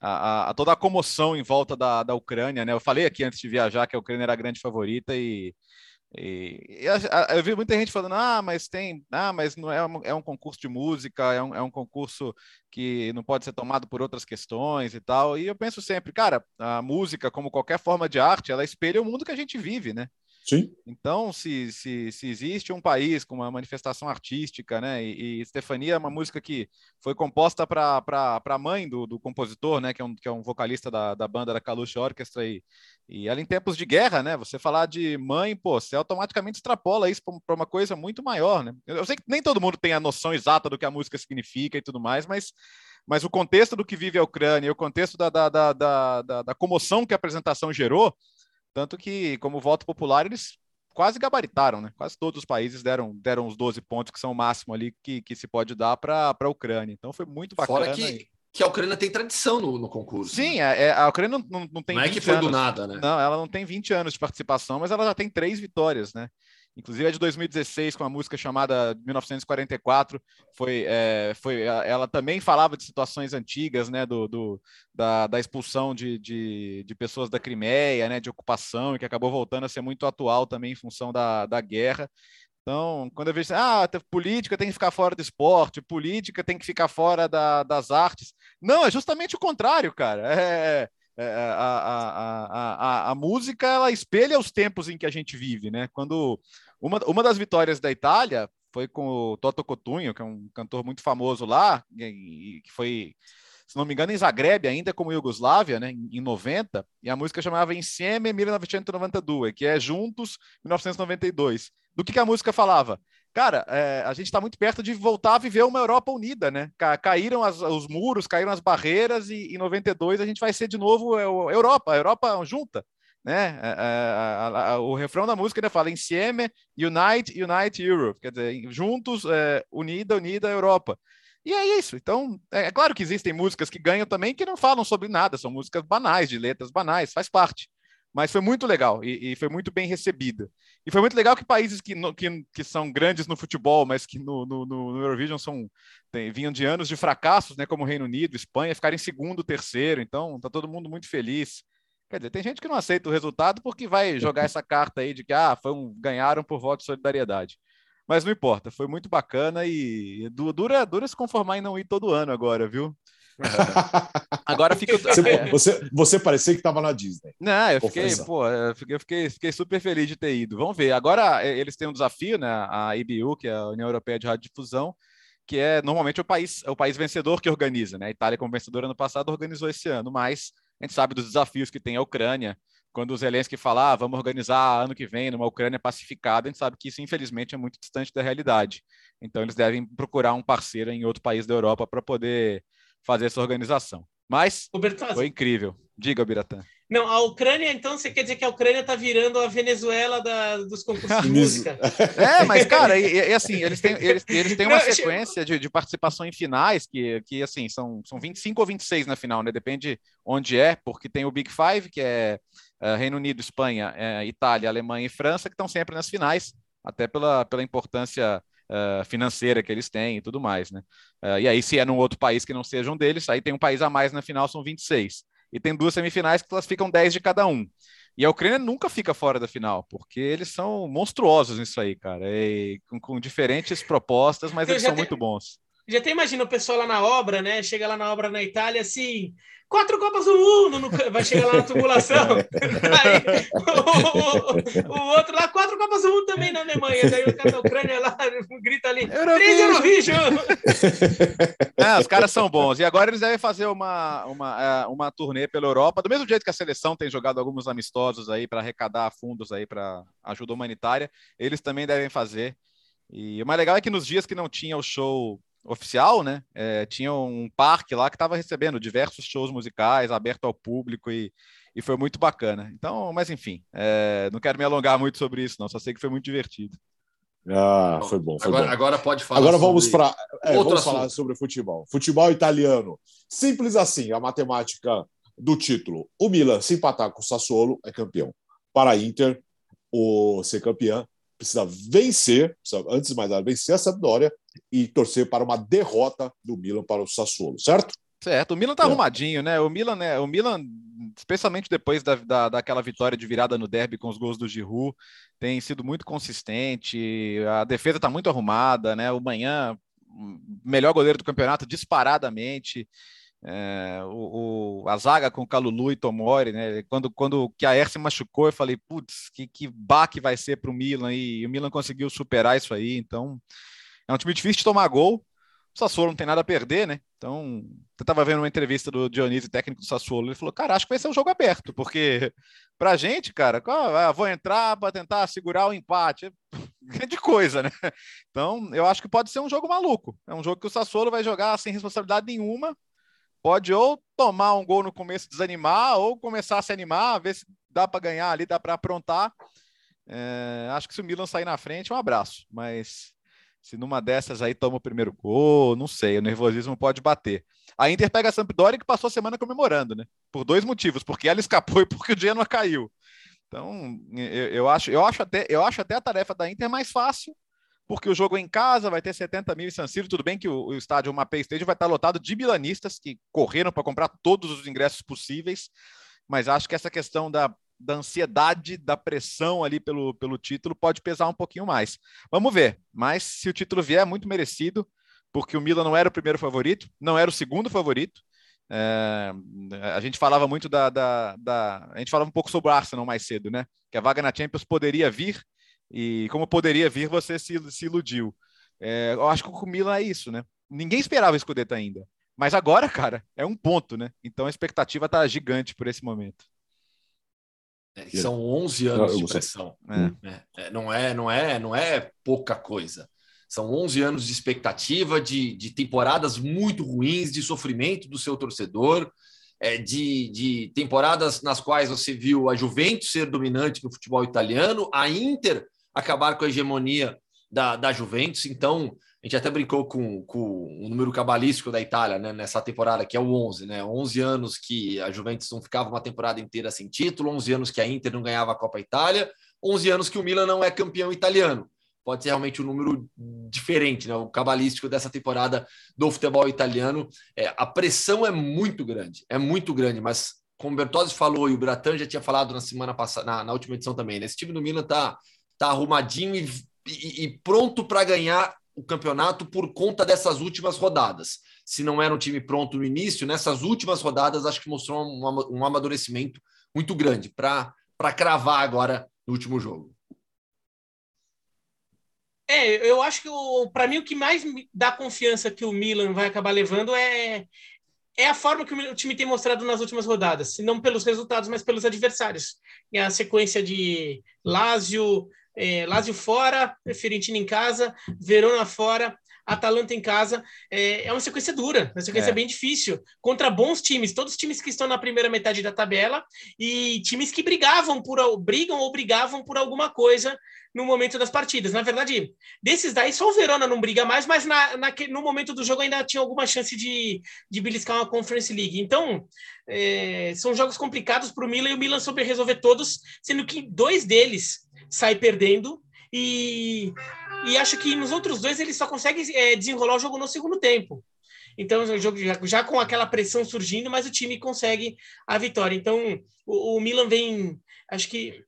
a, a, toda a comoção em volta da, da Ucrânia, né? Eu falei aqui antes de viajar que a Ucrânia era a grande favorita e e, eu, eu, vi muita gente falando, ah, mas tem, ah, mas não é um, é um concurso de música, é um, é um concurso que não pode ser tomado por outras questões e tal. E eu penso sempre, cara, a música, como qualquer forma de arte, ela espelha o mundo que a gente vive, né? Sim. Então, se, se, se existe um país com uma manifestação artística, né? E, e Stefania é uma música que foi composta para a mãe do, do compositor, né? Que é um, que é um vocalista da, da banda da Kalush Orchestra. E, e ela, em tempos de guerra, né? Você falar de mãe, pô, você automaticamente extrapola isso para uma coisa muito maior, né? Eu, eu sei que nem todo mundo tem a noção exata do que a música significa e tudo mais, mas mas o contexto do que vive a Ucrânia, o contexto da, da, da, da, da comoção que a apresentação gerou, tanto que, como voto popular, eles quase gabaritaram, né? Quase todos os países deram, deram os 12 pontos, que são o máximo ali que, que se pode dar para a Ucrânia. Então foi muito bacana. Fora que, que a Ucrânia tem tradição no, no concurso. Sim, né? é, a Ucrânia não, não, não tem. Não é que foi anos. do nada, né? Não, ela não tem 20 anos de participação, mas ela já tem três vitórias, né? Inclusive é de 2016, com uma música chamada 1944. Foi, é, foi, ela também falava de situações antigas, né, do, do da, da, expulsão de, de, de, pessoas da Crimeia, né, de ocupação, e que acabou voltando a ser muito atual também em função da, da guerra. Então, quando eu vejo ah, política tem que ficar fora do esporte, política tem que ficar fora da, das artes. Não, é justamente o contrário, cara. É, é, é, a, a, a, a, música ela espelha os tempos em que a gente vive, né? Quando uma, uma das vitórias da Itália foi com o Toto Cotugno, que é um cantor muito famoso lá, e, que foi, se não me engano, em Zagreb, ainda como Iugoslávia, né, em, 90, e a música chamava Insieme 1992, que é Juntos 1992. Do que, que a música falava? cara, é, a gente está muito perto de voltar a viver uma Europa unida, né? caíram as, os muros, caíram as barreiras e em 92 a gente vai ser de novo é, Europa, a Europa junta, né? É, é, o refrão da música né, fala Insieme, Unite, Unite Europe, quer dizer, juntos, é, unida, unida Europa. E é isso. Então, é, é claro que existem músicas que ganham também que não falam sobre nada, são músicas banais, de letras banais, faz parte. Mas foi muito legal e, e, foi muito bem recebida. E foi muito legal que países que, no, que, que são grandes no futebol, mas que no, no, no Eurovision são, tem, vinham de anos de fracassos, né, como Reino Unido, Espanha, ficarem em segundo, terceiro. Então, tá todo mundo muito feliz. Quer dizer, tem gente que não aceita o resultado porque vai jogar essa carta aí de que ah, foi um, ganharam por voto de solidariedade. Mas não importa, foi muito bacana e dura, dura se conformar em não ir todo ano agora, viu? Agora fica. Você, você, você parecia que estava na Disney. Não, eu fiquei, pô, eu fiquei, eu fiquei, fiquei, super feliz de ter ido. Vamos ver. Agora é, eles têm um desafio, né? A IBU, que é a União Europeia de Radiodifusão, que é normalmente o país, é o país vencedor que organiza, né? A Itália, como vencedora ano passado, organizou esse ano, mas a gente sabe dos desafios que tem a Ucrânia. Quando os Zelensky falar, ah, vamos organizar ano que vem numa Ucrânia pacificada, a gente sabe que isso, infelizmente, é muito distante da realidade. Então, eles devem procurar um parceiro em outro país da Europa para poder fazer essa organização. Mas foi incrível. Diga, Biratã. Não, a Ucrânia, então, você quer dizer que a Ucrânia está virando a Venezuela da, dos concursos de música? É, mas, cara, e, e, assim, eles têm, eles, eles têm uma sequência de, de participação em finais que, que assim, são, são 25 ou 26 na final, né? Depende onde é, porque tem o Big Five, que é, é Reino Unido, Espanha, é, Itália, Alemanha e França, que estão sempre nas finais, até pela, pela importância uh, financeira que eles têm e tudo mais, né? Uh, e aí, se é num outro país que não seja um deles, aí tem um país a mais na final, são 26. E tem duas semifinais que classificam 10 de cada um. E a Ucrânia nunca fica fora da final, porque eles são monstruosos nisso aí, cara. E com, com diferentes propostas, mas eles são muito bons. Já até imagina o pessoal lá na obra, né? Chega lá na obra na Itália assim, quatro Copas do Mundo, no... vai chegar lá na tubulação. Aí, o, o, o, outro lá, quatro Copas do Mundo também na Alemanha. Daí o cara da Ucrânia lá grita ali, três Eurovision! É, os caras são bons. E agora eles devem fazer uma, uma, é, uma turnê pela Europa, do mesmo jeito que a seleção tem jogado alguns amistosos aí para arrecadar fundos aí para ajuda humanitária, eles também devem fazer. E o mais legal é que nos dias que não tinha o show oficial, né? É, tinha um parque lá que estava recebendo diversos shows musicais, aberto ao público e, e foi muito bacana. Então, mas enfim, é, não quero me alongar muito sobre isso, não. Só sei que foi muito divertido. Ah, foi bom. Foi agora, bom. agora pode falar. Agora vamos para é, vamos falar sobre futebol. Futebol italiano. Simples assim, a matemática do título. O Milan, se empatar com o Sassuolo, é campeão. Para a Inter, o ser campeão precisa vencer, precisa, antes de mais nada, vencer a Sampdoria e torcer para uma derrota do Milan para o Sassuolo, certo? Certo, o Milan tá é. arrumadinho, né? O Milan, né? O Milan, especialmente depois da, da, daquela vitória de virada no derby com os gols do Giroud, tem sido muito consistente, a defesa tá muito arrumada, né? O Manhã, melhor goleiro do campeonato, disparadamente. É, o, o, a zaga com Calulu e Tomori, né? Quando, quando o Kjaer se machucou, eu falei, putz, que, que baque vai ser para o Milan, e o Milan conseguiu superar isso aí, então é um time difícil de tomar gol. O Sassuolo não tem nada a perder, né? Então, eu estava vendo uma entrevista do Dionísio, técnico do Sassuolo, ele falou, cara, acho que vai ser um jogo aberto, porque pra gente, cara, ah, vou entrar para tentar segurar o empate, é de coisa, né? Então, eu acho que pode ser um jogo maluco. É um jogo que o Sassuolo vai jogar sem responsabilidade nenhuma, pode ou tomar um gol no começo, desanimar, ou começar a se animar, ver se dá para ganhar ali, dá para aprontar. É, acho que se o Milan sair na frente, um abraço. Mas se numa dessas aí toma o primeiro gol, não sei, o nervosismo pode bater. A Inter pega a Sampdoria que passou a semana comemorando, né? Por dois motivos, porque ela escapou e porque o Genoa caiu. Então, eu, eu, acho, eu, acho até, eu acho até a tarefa da Inter mais fácil, porque o jogo é em casa, vai ter 70 mil em San Siro, tudo bem que o, o estádio, Mapei Stadium, vai estar lotado de milanistas que correram para comprar todos os ingressos possíveis, mas acho que essa questão da, da ansiedade, da pressão ali pelo, pelo título pode pesar um pouquinho mais. Vamos ver, mas se o título vier, é muito merecido, porque o Milan não era o primeiro favorito, não era o segundo favorito, é, a gente falava muito da, da, da, A gente falava um pouco sobre o Arsenal mais cedo, né? Que a vaga na Champions poderia vir, e como poderia vir, você se, se iludiu. É, eu acho que o Milan é isso, né? Ninguém esperava o Scudetto ainda. Mas agora, cara, é um ponto, né? Então a expectativa está gigante por esse momento. É, são 11 anos de pressão. É. É, é. não é, não é, não é pouca coisa. São 11 anos de expectativa, de, de temporadas muito ruins, de sofrimento do seu torcedor, é, de, de temporadas nas quais você viu a Juventus ser dominante no futebol italiano, a Inter acabar com a hegemonia da, da Juventus. Então, a gente até brincou com, com o número cabalístico da Itália né, nessa temporada, que é o 11, né? 11 anos que a Juventus não ficava uma temporada inteira sem título, 11 anos que a Inter não ganhava a Copa Itália, 11 anos que o Milan não é campeão italiano. Pode ser realmente um número diferente, né? O cabalístico dessa temporada do futebol italiano. É, a pressão é muito grande, é muito grande, mas como o Bertozzi falou e o Bratan já tinha falado na semana passada, na, na última edição também, né? Esse time do Milan tá, tá arrumadinho e, e, e pronto para ganhar o campeonato por conta dessas últimas rodadas. Se não era um time pronto no início, nessas últimas rodadas acho que mostrou um, um amadurecimento muito grande para cravar agora no último jogo. É, eu acho que para mim o que mais dá confiança que o Milan vai acabar levando é, é a forma que o time tem mostrado nas últimas rodadas, não pelos resultados, mas pelos adversários. E a sequência de Lazio, é, Lazio fora, Fiorentina em casa, Verona fora, Atalanta em casa. É, é uma sequência dura, uma sequência é. bem difícil, contra bons times, todos os times que estão na primeira metade da tabela e times que brigavam por brigam ou brigavam por alguma coisa no momento das partidas. Na verdade, desses daí só o Verona não briga mais, mas na, na, no momento do jogo ainda tinha alguma chance de, de beliscar uma Conference League. Então, é, são jogos complicados para o Milan e o Milan soube resolver todos, sendo que dois deles sai perdendo e, e acho que nos outros dois ele só consegue é, desenrolar o jogo no segundo tempo. Então, o jogo já, já, com aquela pressão surgindo, mas o time consegue a vitória. Então, o, o Milan vem, acho que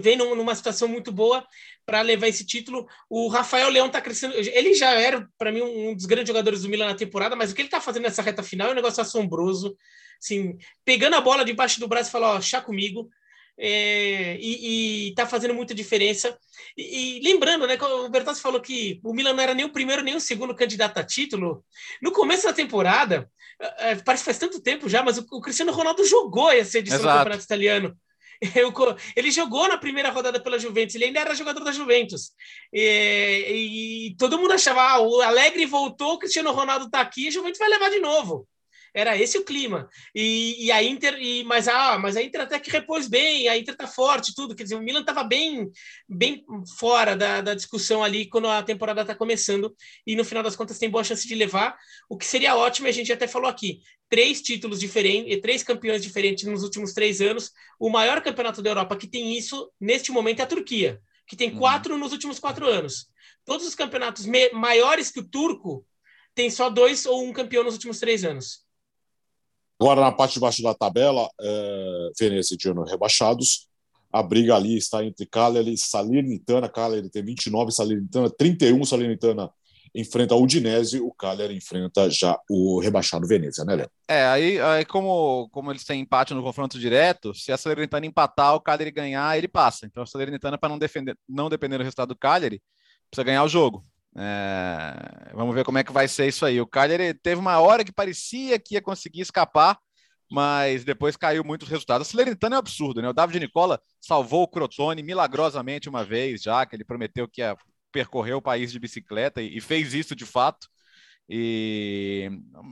vem numa situação muito boa para levar esse título. O Rafael Leão está crescendo. Ele já era, para mim, um dos grandes jogadores do Milan na temporada, mas o que ele está fazendo nessa reta final é um negócio assombroso. Assim, pegando a bola debaixo do braço e falando: Ó, chá comigo é, e, está fazendo muita diferença. E, e, lembrando, né, o Bertazzi falou que o Milan não era nem o primeiro nem o segundo candidato a título. No começo da temporada, é, parece que faz tanto tempo já, mas o, o Cristiano Ronaldo jogou essa edição Exato. do Campeonato Italiano. Eu, ele jogou na primeira rodada pela Juventus, ele ainda era jogador da Juventus. E, e todo mundo achava, ah, o Alegre voltou, o Cristiano Ronaldo está aqui, a Juventus vai levar de novo. Era esse o clima. E, e a Inter, e, mas, ah, mas a Inter até que repôs bem, a Inter tá forte, tudo. Quer dizer, o Milan estava bem, bem fora da, da discussão ali quando a temporada está começando. E no final das contas tem boa chance de levar. O que seria ótimo, a gente até falou aqui: três títulos diferentes, três campeões diferentes nos últimos três anos. O maior campeonato da Europa que tem isso, neste momento, é a Turquia, que tem uhum. quatro uhum. nos últimos quatro anos. Todos os campeonatos maiores que o turco tem só dois ou um campeão nos últimos três anos. Agora, na parte de baixo da tabela, é, Veneza e Genoa rebaixados. A briga ali está entre Cagliari e Salernitana. Cagliari tem 29, Salernitana 31. Salernitana enfrenta o Udinese, o Cagliari enfrenta já o rebaixado Veneza, né, Léo? É, aí, aí como, como eles têm empate no confronto direto, se a Salernitana empatar, o Cagliari ganhar, ele passa. Então a Salernitana, para não, defender, não depender do resultado do Cagliari, precisa ganhar o jogo. É, vamos ver como é que vai ser isso aí. O Cagliari teve uma hora que parecia que ia conseguir escapar, mas depois caiu muitos resultados. A Salernitana é um absurdo, né? O David Nicola salvou o Crotone milagrosamente uma vez, já que ele prometeu que ia percorrer o país de bicicleta e, e fez isso de fato. E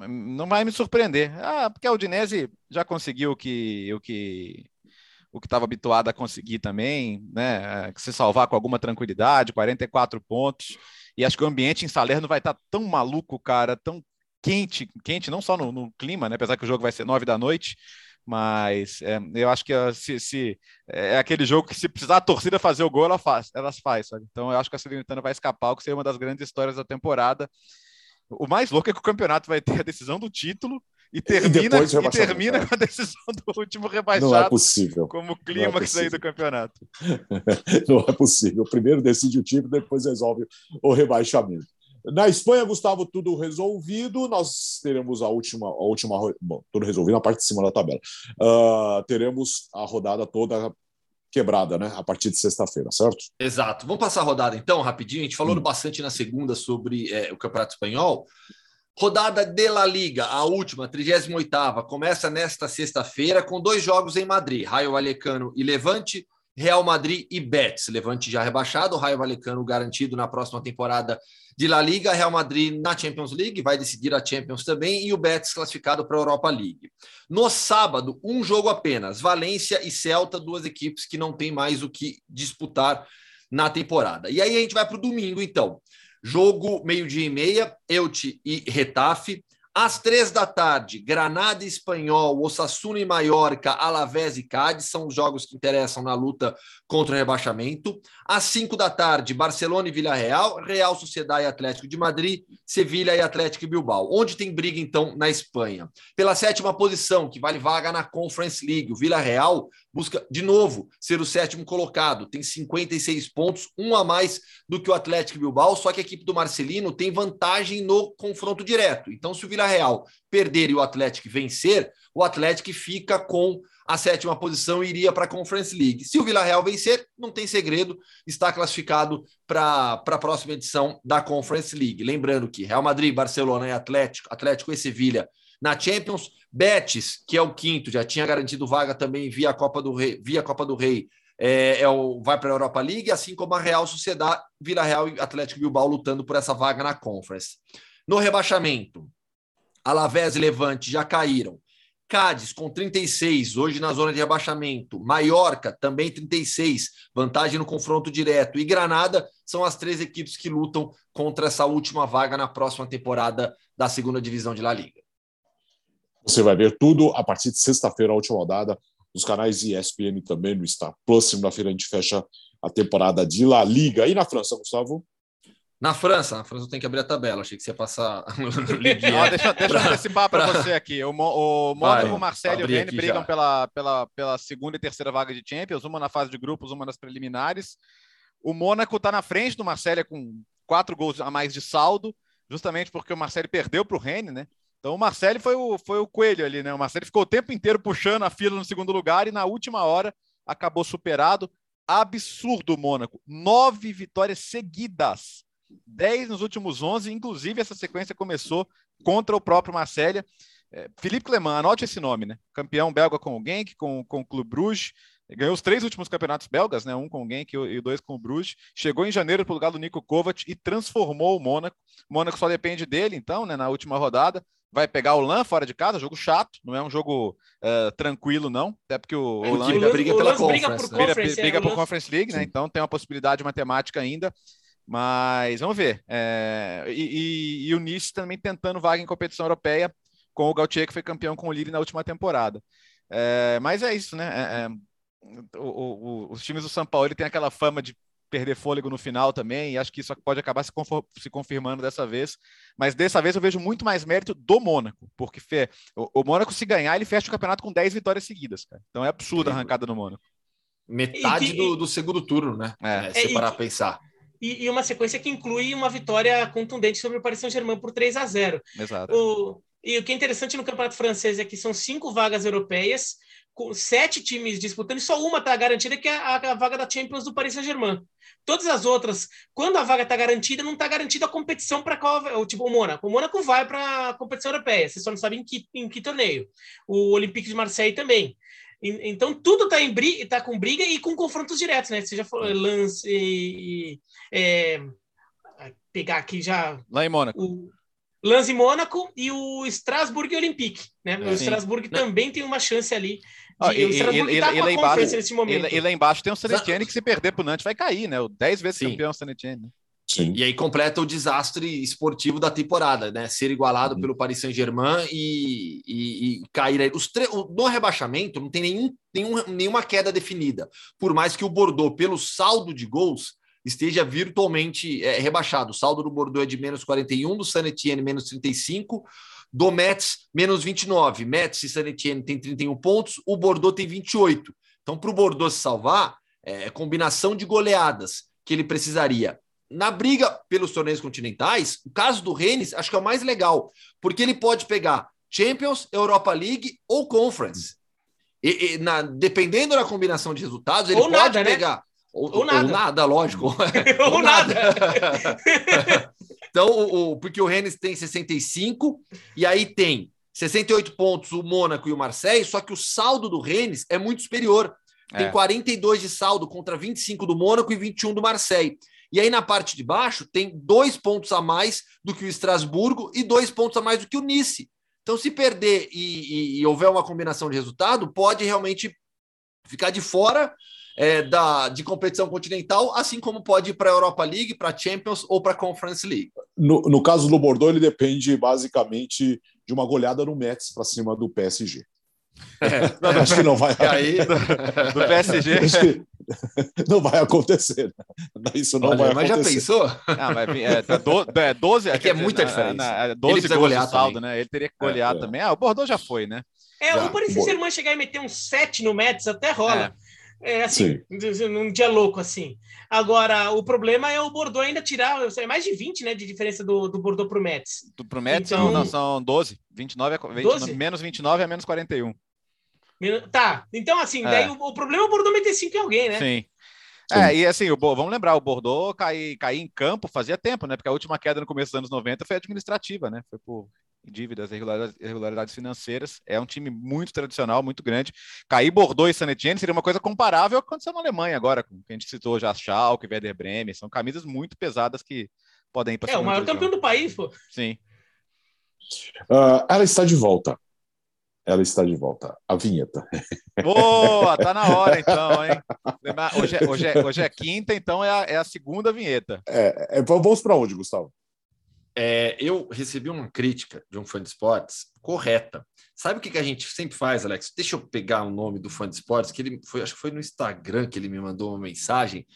não vai me surpreender. Ah, porque a Udinese já conseguiu o que o que o que estava habituado a conseguir também, né? Se salvar com alguma tranquilidade, 44 pontos. E acho que o ambiente em Salerno vai estar tá tão maluco, cara, tão quente, quente não só no, no, clima, né? Apesar que o jogo vai ser nove da noite, Mas é, eu acho que se, se, é aquele jogo que se precisar a torcida fazer o gol, ela faz, elas faz. Sabe? Então eu acho que a Salernitana vai escapar, o que seria uma das grandes histórias da temporada. O mais louco é que o campeonato vai ter a decisão do título e termina, e, e termina é. com a decisão do último rebaixado. Não é possível. Como clímax é aí do campeonato. Não é possível. Primeiro decide o time, depois resolve o rebaixamento. Na Espanha, Gustavo, tudo resolvido. Nós teremos a última, a última, bom, tudo resolvido na parte de cima da tabela. Uh, teremos a rodada toda quebrada, né? A partir de sexta-feira, certo? Exato. Vamos passar a rodada então, rapidinho. A gente falou hum. bastante na segunda sobre é, o Campeonato Espanhol. Rodada de La Liga, a última, 38 começa nesta sexta-feira com dois jogos em Madrid, Raio Vallecano e Levante, Real Madrid e Betis. Levante já rebaixado, Raio Vallecano garantido na próxima temporada de La Liga, Real Madrid na Champions League, vai decidir a Champions também, e o Betis classificado para a Europa League. No sábado, um jogo apenas, Valência e Celta, duas equipes que não têm mais o que disputar na temporada. E aí a gente vai para o domingo, então. Jogo meio-dia e meia, Elche e Retafe. Às três da tarde, Granada e Espanhol, Osasuna e Maiorca, Alavés e Cádiz são os jogos que interessam na luta contra o rebaixamento. Às cinco da tarde, Barcelona e Vila Real, Real Sociedade e Atlético de Madrid, Sevilha e Atlético Bilbao. Onde tem briga, então, na Espanha? Pela sétima posição, que vale vaga na Conference League, o Vila Real busca, de novo, ser o sétimo colocado. Tem 56 pontos, um a mais do que o Atlético Bilbao, só que a equipe do Marcelino tem vantagem no confronto direto. Então, se o Vila Real perder e o Atlético vencer, o Atlético fica com a sétima posição e iria para a Conference League. Se o Vila Real vencer, não tem segredo, está classificado para a próxima edição da Conference League. Lembrando que Real Madrid, Barcelona e Atlético, Atlético e Sevilha na Champions, Betis, que é o quinto, já tinha garantido vaga também via Copa do Rei, via Copa do Rei, é, é o, vai para a Europa League, assim como a Real Sociedade, Vila Real e Atlético Bilbao lutando por essa vaga na Conference. No rebaixamento, Alavés e Levante já caíram. Cádiz com 36, hoje na zona de rebaixamento. Maiorca também 36, vantagem no confronto direto. E Granada são as três equipes que lutam contra essa última vaga na próxima temporada da segunda divisão de La Liga. Você vai ver tudo a partir de sexta-feira, a última rodada, nos canais ESPN também, no Star Plus. Segunda-feira a gente fecha a temporada de La Liga. E na França, Gustavo? Na França, na França eu tenho que abrir a tabela. Achei que você ia passar. ah, deixa, deixa pra, eu antecipar para você aqui. O, o Mônaco, o Marcelo e o Rennes brigam pela, pela, pela segunda e terceira vaga de Champions, uma na fase de grupos, uma nas preliminares. O Mônaco está na frente do Marcelo com quatro gols a mais de saldo, justamente porque o Marcelo perdeu para o Rennes, né? Então o Marcelo foi o, foi o coelho ali, né? O Marcelo ficou o tempo inteiro puxando a fila no segundo lugar e na última hora acabou superado. Absurdo o Mônaco. Nove vitórias seguidas 10 nos últimos 11, inclusive essa sequência começou contra o próprio Marselha. É, Felipe Clement, anote esse nome, né? Campeão belga com o Genk, com, com o Clube Bruges, ganhou os três últimos campeonatos belgas, né? Um com o Genk e dois com o Bruges. Chegou em janeiro para o lugar do Nico Kovac e transformou o Mônaco. O Mônaco só depende dele, então, né? Na última rodada. Vai pegar o Lan fora de casa, jogo chato, não é um jogo uh, tranquilo, não. Até porque o, o Lan briga, pela Conference, briga por, né? Conference, briga, briga é, por Conference League, né? Então tem uma possibilidade matemática ainda. Mas vamos ver. É, e, e, e, o Nice também tentando vaga em competição europeia com o Gautier, que foi campeão com o Lille na última temporada. É, mas é isso, né? É, é o, o, os times do São Paulo ele tem aquela fama de perder fôlego no final também, e acho que isso pode acabar se, se, confirmando dessa vez. Mas dessa vez eu vejo muito mais mérito do Mônaco, porque fe, o, o Mônaco, se ganhar, ele fecha o campeonato com 10 vitórias seguidas, cara. Então é absurda a arrancada no Mônaco. Metade do, do, segundo turno, né? É. é se parar a pensar e, e, uma sequência que inclui uma vitória contundente sobre o Paris Saint-Germain por 3 a 0. Exato. O, e o que é interessante no campeonato francês é que são cinco vagas europeias, com sete times disputando, e só uma está garantida, que é a, a, vaga da Champions do Paris Saint-Germain. Todas as outras, quando a vaga está garantida, não está garantida a competição para qual. Tipo o Mônaco. O Mônaco vai para a competição europeia, você só não sabe em que, em que torneio. O Olympique de Marseille também. Então tudo está em briga, tá com briga e com confrontos diretos, né? Você já falou lance e, e é, pegar aqui já lá em Mônaco. O Lance em Mônaco e o Strasbourg Olympique, né? É, o Strasbourg também tem uma chance ali. De, ah, e, o Strasbourg está com a embaixo, nesse momento. E, lá embaixo tem o Sanetienne que se perder para o Nantes vai cair, né? O 10 vezes sim. campeão Sanetienne. Sim. E aí completa o desastre esportivo da temporada, né? Ser igualado uhum. pelo Paris Saint-Germain e, e, e, cair aí. Os tre... No rebaixamento não tem nenhum, nenhum, nenhuma queda definida, por mais que o Bordeaux, pelo saldo de gols, esteja virtualmente é, rebaixado. O saldo do Bordeaux é de menos 41, do San Etienne menos 35, do Metz menos 29. Metz e San Etienne tem 31 pontos, o Bordeaux tem 28. Então, para o Bordeaux se salvar, é combinação de goleadas que ele precisaria na briga pelos torneios continentais, o caso do Rennes acho que é o mais legal, porque ele pode pegar Champions, Europa League ou Conference. E, e na, dependendo da combinação de resultados, ele ou pode nada, né? pegar. Né? Ou, ou, nada. ou nada, lógico. ou, ou nada. então, o, o, porque o Rennes tem 65, e aí tem 68 pontos o Mônaco e o Marseille, só que o saldo do Rennes é muito superior. Tem é. 42 de saldo contra 25 do Mônaco e 21 do Marseille. E aí na parte de baixo tem dois pontos a mais do que o Estrasburgo e dois pontos a mais do que o Nice. Então, se perder e, e, e houver uma combinação de resultado, pode realmente ficar de fora é, da, de competição continental, assim como pode ir para a Europa League, para a Champions ou para a Conference League. No, no, caso do Bordeaux, ele depende basicamente de uma goleada no Mets para cima do PSG. É, não, acho que não vai. Aí, do, PSG. não vai acontecer. Isso não Olha, vai mas acontecer. já pensou? Ah, mas, é, do, é 12, é que é muita diferença. Na, na, 12 gols golear de saldo, também. né? Ele teria que golear é, é. também. Ah, o Bordeaux já foi, né? É, já. o Paris Saint-Germain chegar e meter um 7 no Mets até rola. É, é assim, Sim. num dia louco assim. Agora, o problema é o Bordeaux ainda tirar, é mais de 20, né, de diferença do, do Bordeaux pro Mets. Do, pro Mets então, não, são 12. 29 a, 20, 12? menos 29 a menos 41. Tá, então assim, é. daí o, o, problema é o Bordeaux meter 5 em alguém, né? Sim. É, e assim, o, vamos lembrar, o Bordeaux cair, cair em campo fazia tempo, né? Porque a última queda no começo dos anos 90 foi administrativa, né? Foi por dívidas, irregularidades, irregularidades financeiras. É um time muito tradicional, muito grande. Cair Bordeaux e Saint Etienne seria uma coisa comparável ao que aconteceu na Alemanha agora, com que a gente citou já Schalke, Werder Bremen. São camisas muito pesadas que podem ir para É, o maior campeão do país, pô. Sim. Uh, ela está de volta ela está de volta. A vinheta. Boa, tá na hora então, hein? Hoje é, hoje é, hoje é quinta, então é a, é a segunda vinheta. É, é vamos para onde, Gustavo? É, eu recebi uma crítica de um fã de esportes correta. Sabe o que, que a gente sempre faz, Alex? Deixa eu pegar o nome do fã de esportes, que ele foi, acho que foi no Instagram que ele me mandou uma mensagem.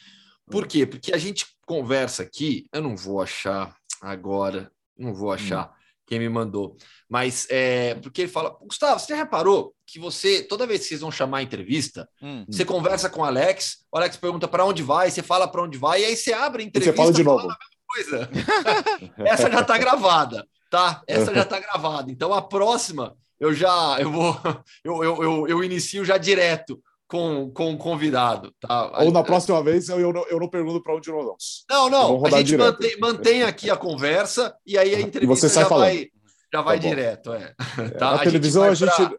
Por quê? Porque a gente conversa aqui, eu não vou achar agora, não vou achar. Hum quem me mandou. Mas é porque ele fala, Gustavo, você já reparou que você, toda vez que vocês vão chamar a entrevista, hum. você conversa com o Alex, o Alex pergunta para onde vai, você fala para onde vai, e aí você abre a entrevista e você fala de novo. Coisa. Essa já está gravada, tá? Essa já está gravada. Então a próxima eu já eu vou eu, eu, eu, eu inicio já direto com, com o convidado. Tá? Ou na próxima vez eu, eu, não, eu não pergunto para onde nós vamos. Não, não. A gente mantém, mantém, aqui a conversa e aí a entrevista já vai, já vai tá direto. É. é tá? Na a televisão a gente. Pra...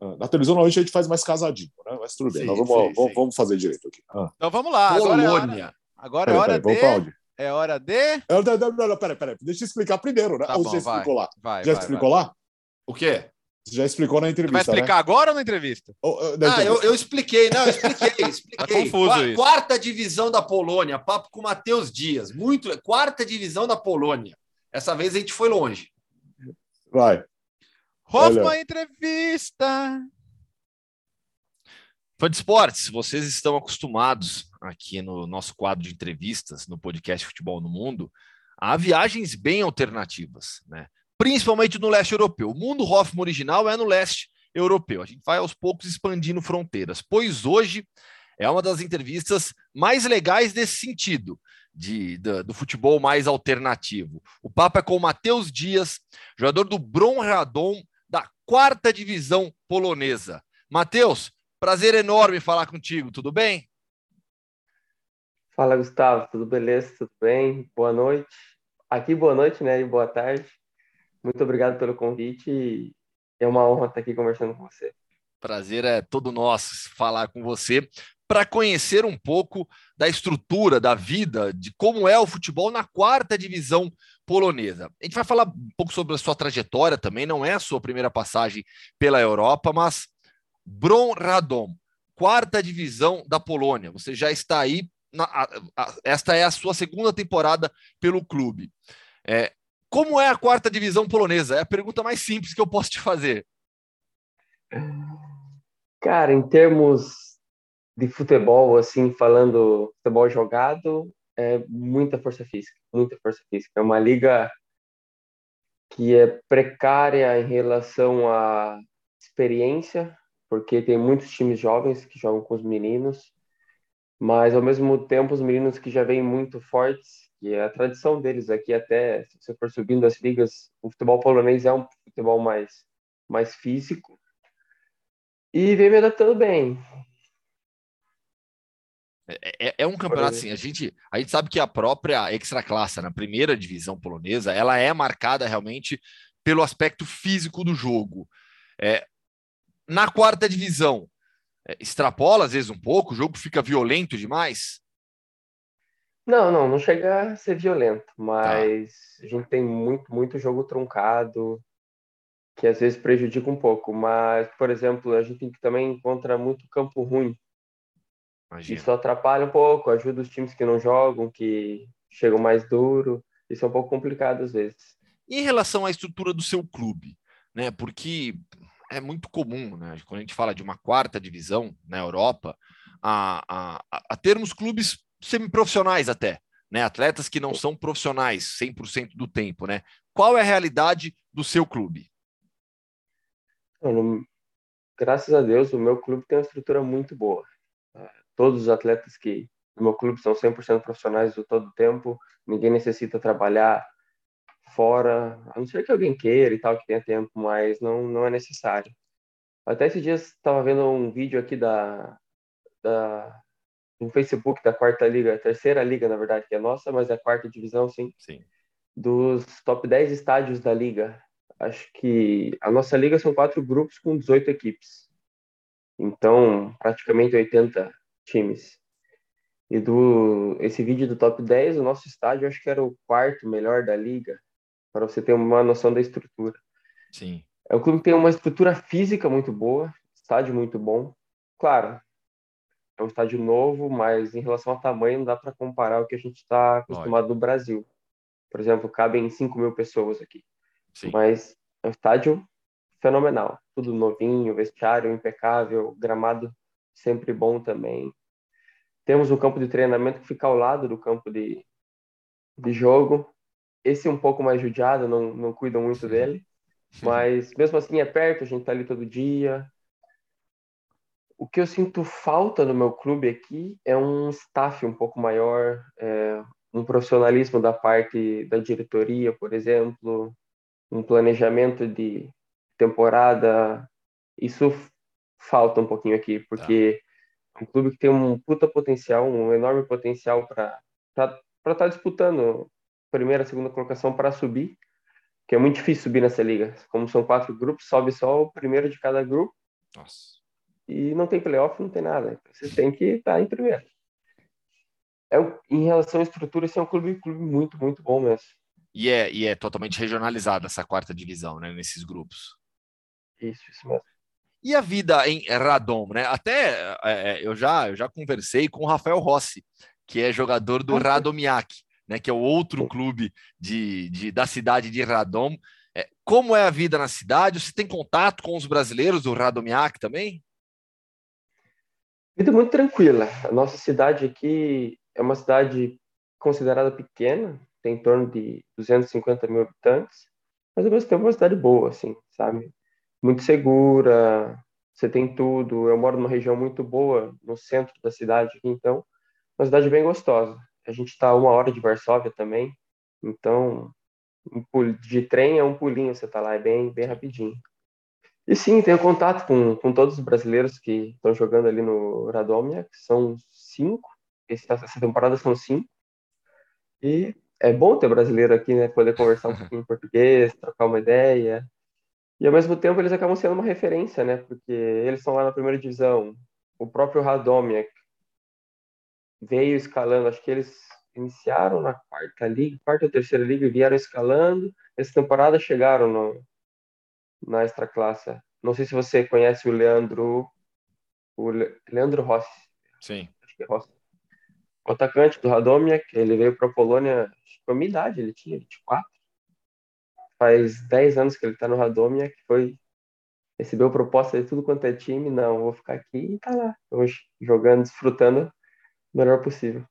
Ah, na televisão a gente faz mais casadinho, né? Mas tudo bem, sim, nós vamos, sim, vamos, sim. vamos, fazer direito aqui. Ah. Então vamos lá. Polônia. Agora é hora, agora é hora de. É hora de. Não, não, não, peraí, peraí. Deixa eu explicar primeiro, né? Tá Ou bom, já vai, explicou lá? Vai, já vai, explicou vai. lá? O quê? Você já explicou na entrevista. Você vai explicar né? agora ou na entrevista? Oh, na ah, eu, eu, expliquei, não, eu expliquei, expliquei. tá confuso Qu isso. Quarta divisão da Polônia, papo com o Matheus Dias. Muito. Quarta divisão da Polônia. Essa vez a gente foi longe. Vai. Hoffman Olha. entrevista. Fã de esportes, vocês estão acostumados aqui no nosso quadro de entrevistas no podcast Futebol no Mundo a viagens bem alternativas, né? principalmente no leste europeu. O mundo Hoffman original é no leste europeu. A gente vai aos poucos expandindo fronteiras, pois hoje é uma das entrevistas mais legais desse sentido, de, de do futebol mais alternativo. O papo é com o Matheus Dias, jogador do Bron Radom, da quarta divisão polonesa. Matheus, prazer enorme falar contigo, tudo bem? Fala, Gustavo, tudo beleza? Tudo bem? Boa noite. Aqui, boa noite, né? E boa tarde. Muito obrigado pelo convite é uma honra estar aqui conversando com você. Prazer é todo nosso falar com você para conhecer um pouco da estrutura, da vida, de como é o futebol na quarta divisão polonesa. A gente vai falar um pouco sobre a sua trajetória também, não é a sua primeira passagem pela Europa, mas Bron Radom, quarta divisão da Polônia. Você já está aí na, a, a, esta é a sua segunda temporada pelo clube. É, como é a quarta divisão polonesa? É a pergunta mais simples que eu posso te fazer. Cara, em termos de futebol, assim, falando futebol jogado, é muita força física, muita força física. É uma liga que é precária em relação à experiência, porque tem muitos times jovens que jogam com os meninos, mas ao mesmo tempo os meninos que já vêm muito fortes, que é a tradição deles aqui até se você for subindo as ligas, o futebol polonês é um futebol mais mais físico e vem me adaptando bem. É, é, é, um campeonato assim, a gente, a gente sabe que a própria extra classe na primeira divisão polonesa, ela é marcada realmente pelo aspecto físico do jogo. É, na quarta divisão, é, extrapola às vezes um pouco, o jogo fica violento demais? Não, não, não chega a ser violento, tá. mas tá. a gente tem muito, muito jogo truncado, que às vezes prejudica um pouco. Mas, por exemplo, a gente também encontra muito campo ruim Imagina. Isso atrapalha um pouco, ajuda os times que não jogam, que chegam mais duro. Isso é um pouco complicado às vezes. E em relação à estrutura do seu clube, né? Porque é muito comum, né? Quando a gente fala de uma quarta divisão na Europa, a, a, a termos clubes semiprofissionais até, né? Atletas que não são profissionais 100% do tempo, né? Qual é a realidade do seu clube? Graças a Deus, o meu clube tem uma estrutura muito boa todos os atletas que no meu clube são 100% profissionais do todo o tempo, ninguém necessita trabalhar fora, a não ser que alguém queira e tal, que tenha tempo, mas não, não é necessário. Até esses dias estava vendo um vídeo aqui da, da no Facebook da quarta liga, terceira liga, na verdade, que é nossa, mas é a quarta divisão, sim. Sim. Dos top 10 estádios da liga. Acho que a nossa liga são quatro grupos com 18 equipes. Então, praticamente 80 times. E do esse vídeo do top 10, o nosso estádio acho que era o quarto melhor da liga, para você ter uma noção da estrutura. Sim. É um clube que tem uma estrutura física muito boa, estádio muito bom. Claro, é um estádio novo, mas em relação ao tamanho não dá para comparar o que a gente está acostumado Olha. no Brasil. Por exemplo, cabem 5 mil pessoas aqui. Sim. Mas é um estádio fenomenal. Tudo novinho, vestiário impecável, gramado sempre bom também. Temos um campo de treinamento que fica ao lado do campo de, de jogo. Esse é um pouco mais judiado, não, não cuidam muito dele. Mas mesmo assim é perto, a gente tá ali todo dia. O que eu sinto falta no meu clube aqui é um staff um pouco maior, é, um profissionalismo da parte da diretoria, por exemplo, um planejamento de temporada. Isso falta um pouquinho aqui, porque um clube que tem um puta potencial, um enorme potencial para estar tá disputando primeira, segunda colocação para subir, que é muito difícil subir nessa liga. Como são quatro grupos, sobe só o primeiro de cada grupo. Nossa. E não tem playoff, não tem nada. Você tem que estar tá em primeiro. É, em relação à estrutura, esse é um clube, clube muito, muito bom mesmo. E é, e é totalmente regionalizada essa quarta divisão, né, nesses grupos. Isso, isso mesmo. E a vida em Radom, né? Até é, é, eu, já, eu já conversei com o Rafael Rossi, que é jogador do Radomiak, né? Que é o outro clube de, de, da cidade de Radom. É, como é a vida na cidade? Você tem contato com os brasileiros do Radomiak também? Vida muito tranquila. A nossa cidade aqui é uma cidade considerada pequena, tem em torno de 250 mil habitantes, mas ao mesmo tempo é uma cidade boa, assim, sabe? muito segura, você tem tudo. Eu moro numa região muito boa, no centro da cidade, então, uma cidade bem gostosa. A gente está uma hora de Varsóvia também, então, de trem é um pulinho, você está lá, é bem, bem rapidinho. E sim, tenho contato com, com todos os brasileiros que estão jogando ali no Radomia, que são cinco, essa temporada são cinco. E é bom ter brasileiro aqui, né? Poder conversar um pouquinho em português, trocar uma ideia. E ao mesmo tempo eles acabam sendo uma referência, né? Porque eles estão lá na primeira divisão. O próprio Radomiak veio escalando, acho que eles iniciaram na quarta liga, quarta ou terceira liga e vieram escalando. Essa temporada chegaram no, na extra classe. Não sei se você conhece o Leandro o Le, Leandro Rossi. Sim. Acho que é Rossi. o atacante do Radomia, que ele veio para a Polônia, com a minha idade, ele tinha 24. Faz 10 anos que ele está no Radomia, que foi recebeu proposta de tudo quanto é time, não, vou ficar aqui e tá lá, hoje, jogando, desfrutando melhor possível.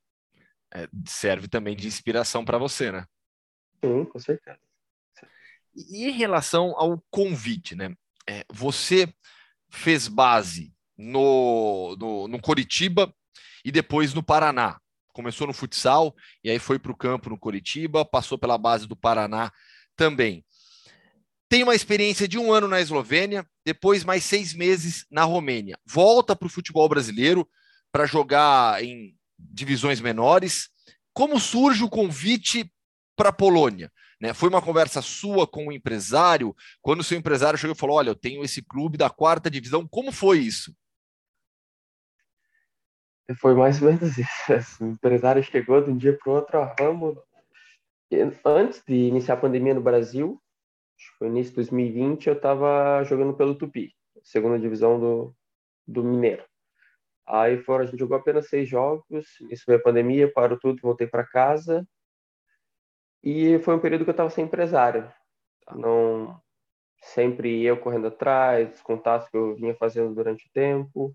É, serve também de inspiração para você, né? Sim, com certeza. E em relação ao convite, né? É, você fez base no, no, no Coritiba e depois no Paraná. Começou no futsal e aí foi para o campo no Coritiba, passou pela base do Paraná também. Tem uma experiência de um ano na Eslovênia, depois mais seis meses na Romênia. Volta para o futebol brasileiro para jogar em divisões menores. Como surge o convite para a Polônia? Né? Foi uma conversa sua com o empresário? Quando o seu empresário chegou e falou: Olha, eu tenho esse clube da quarta divisão, como foi isso? Foi mais ou menos isso. O empresário chegou de um dia para o outro, vamos. Antes de iniciar a pandemia no Brasil, foi início de 2020, eu estava jogando pelo Tupi, segunda divisão do, do Mineiro. Aí fora, a gente jogou apenas seis jogos, isso veio a pandemia, parou tudo, voltei para casa. E foi um período que eu estava sem empresário. Não sempre eu correndo atrás, os contatos que eu vinha fazendo durante o tempo.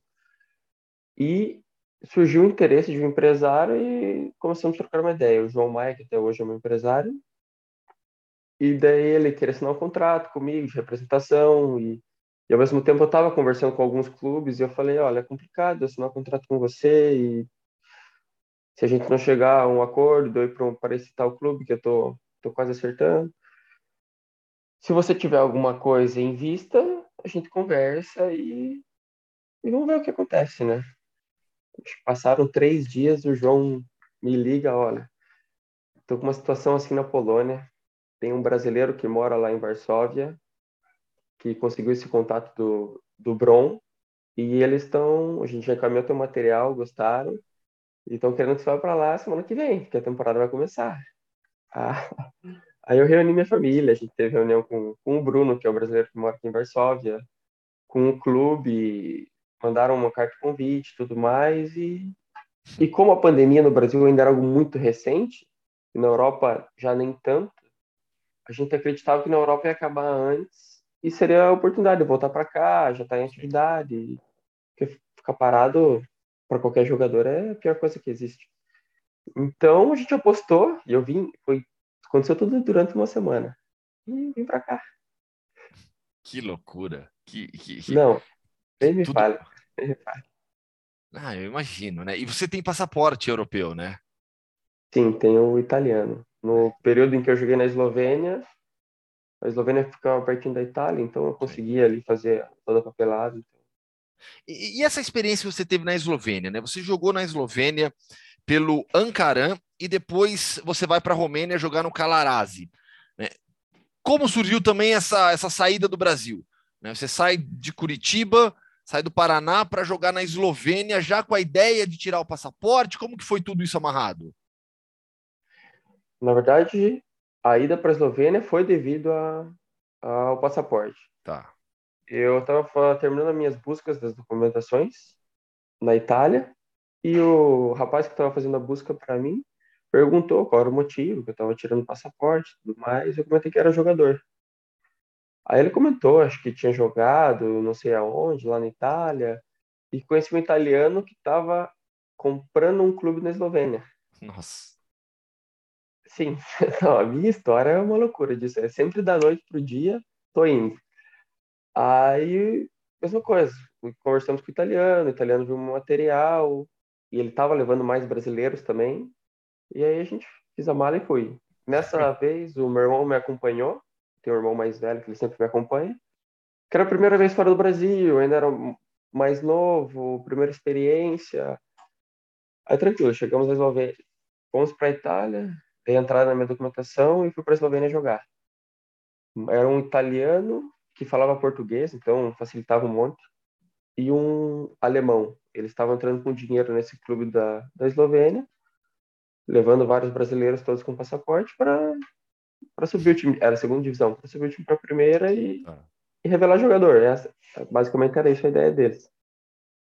E surgiu o interesse de um empresário e começamos a trocar uma ideia. O João Maia, que até hoje é meu empresário, e daí ele queria assinar um contrato comigo de representação e, e ao mesmo tempo eu estava conversando com alguns clubes e eu falei, olha, é complicado assinar um contrato com você e se a gente não chegar a um acordo, para esse tal clube que eu tô, tô quase acertando. Se você tiver alguma coisa em vista, a gente conversa e, e vamos ver o que acontece, né? Passaram três dias, o João me liga, olha, estou com uma situação assim na Polônia, tem um brasileiro que mora lá em Varsóvia, que conseguiu esse contato do, do Bron, e eles estão, a gente já encaminhou teu material, gostaram, e estão querendo que você vá para lá semana que vem, que a temporada vai começar. Ah, aí eu reuni minha família, a gente teve reunião com, com o Bruno, que é o brasileiro que mora aqui em Varsóvia, com o clube, mandaram uma carta de convite tudo mais. E, e como a pandemia no Brasil ainda era algo muito recente, e na Europa já nem tanto, a gente acreditava que na Europa ia acabar antes e seria a oportunidade de voltar para cá, já tá em atividade. Porque ficar parado para qualquer jogador é a pior coisa que existe. Então a gente apostou e eu vim, foi aconteceu tudo durante uma semana e vim para cá. Que loucura! Que, que, Não, nem me tudo... fale. Ah, eu imagino, né? E você tem passaporte europeu, né? Sim, tenho o italiano. No período em que eu joguei na Eslovênia, a Eslovênia ficava pertinho da Itália, então eu conseguia ali fazer toda a papelada. E, e, essa experiência que você teve na Eslovênia, né? Você jogou na Eslovênia pelo Ankaran e depois você vai para a Romênia jogar no Calarasi. Né? Como surgiu também essa, essa saída do Brasil? Né? Você sai de Curitiba, sai do Paraná para jogar na Eslovênia já com a ideia de tirar o passaporte? Como que foi tudo isso amarrado? Na verdade, a ida para a Eslovênia foi devido a, ao passaporte. Tá. Eu estava terminando as minhas buscas das documentações na Itália e o rapaz que estava fazendo a busca para mim perguntou qual era o motivo, que eu estava tirando o passaporte e tudo mais. Eu comentei que era jogador. Aí ele comentou, acho que tinha jogado, não sei aonde, lá na Itália, e conheci um italiano que estava comprando um clube na Eslovênia. Nossa. Sim, não, a minha história é uma loucura disso. É sempre da noite pro dia, tô indo. Aí, mesma coisa, conversamos com o italiano, o italiano viu um material, e ele estava levando mais brasileiros também, e aí a gente fiz a mala e fui. Nessa vez, o meu irmão me acompanhou, tem um irmão mais velho que ele sempre me acompanha, que era a primeira vez fora do Brasil, ainda era mais novo, primeira experiência. Aí tranquilo, chegamos a Eslovênia, fomos para Itália, dei entrada na minha documentação e fui para a Eslovênia jogar. Era um italiano que falava português, então facilitava um monte, e um alemão. Eles estavam entrando com dinheiro nesse clube da, da Eslovênia, levando vários brasileiros todos com passaporte para subir o time, era a segunda divisão, para subir o time para a primeira e, ah. e, revelar jogador. Essa, basicamente era isso a ideia deles.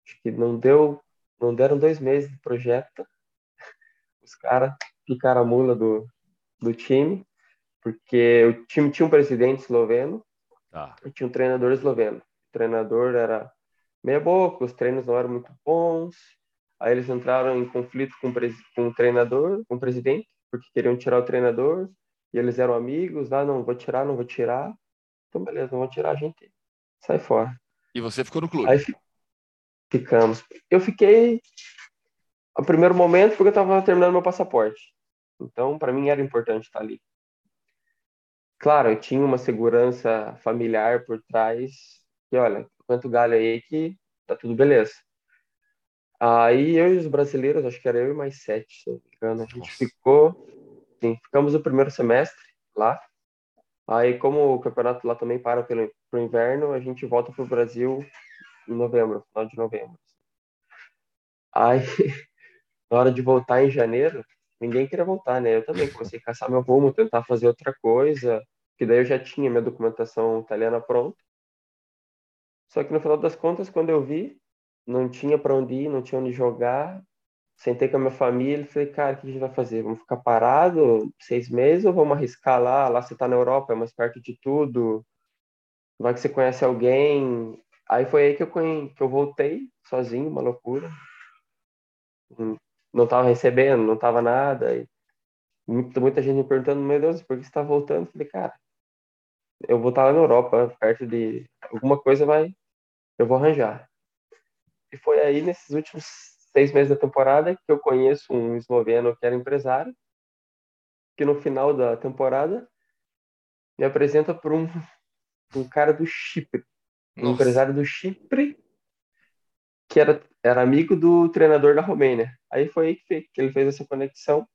Acho que não deu, não deram dois meses de projeto, Os caras picaram a mula do, do time, porque o time tinha um presidente esloveno Tá. e tinha um treinador esloveno. O treinador era meia boca, os treinos não eram muito bons. Aí eles entraram em conflito com com o treinador, com o presidente, porque queriam tirar o treinador. E eles eram amigos, ah, não vou tirar, não vou tirar. Então, beleza, não vou tirar, a gente sai fora. E você ficou no clube. Aí fi- ficamos. Eu fiquei no primeiro momento porque eu estava terminando meu passaporte. Então, para mim era importante estar ali. Claro, eu tinha uma segurança familiar por trás, que olha, quanto galho aí que tá tudo beleza. Aí eu e os brasileiros, acho que era eu e mais sete, se não me engano, a gente Nossa. ficou, sim, ficamos o primeiro semestre lá. Aí, como o campeonato lá também para pelo pro inverno, a gente volta pro Brasil em novembro, final de novembro. Aí, na hora de voltar em janeiro, ninguém queria voltar, né? Eu também comecei a caçar meu rumo, tentar fazer outra coisa, que daí eu já tinha minha documentação italiana pronta. Só que no final das contas, quando eu vi, não tinha para onde ir, não tinha onde jogar. Sentei com a minha família e falei, cara, o que a gente vai fazer? Vamos ficar parado seis meses ou vamos arriscar lá? Lá você tá na Europa, é mais perto de tudo. Vai que você conhece alguém. Aí foi aí que eu, que eu voltei sozinho, uma loucura. Não tava recebendo, não tava nada. E muita, muita gente me perguntando, meu Deus, por que você tá voltando? Eu falei, cara, eu vou estar lá na Europa, perto de alguma coisa vai, eu vou arranjar. E foi aí nesses últimos seis meses da temporada que eu conheço um esloveno que era empresário, que no final da temporada me apresenta para um, um cara do Chipre, um Nossa. empresário do Chipre que era, era amigo do treinador da Romênia. Aí foi aí que, que ele fez essa conexão.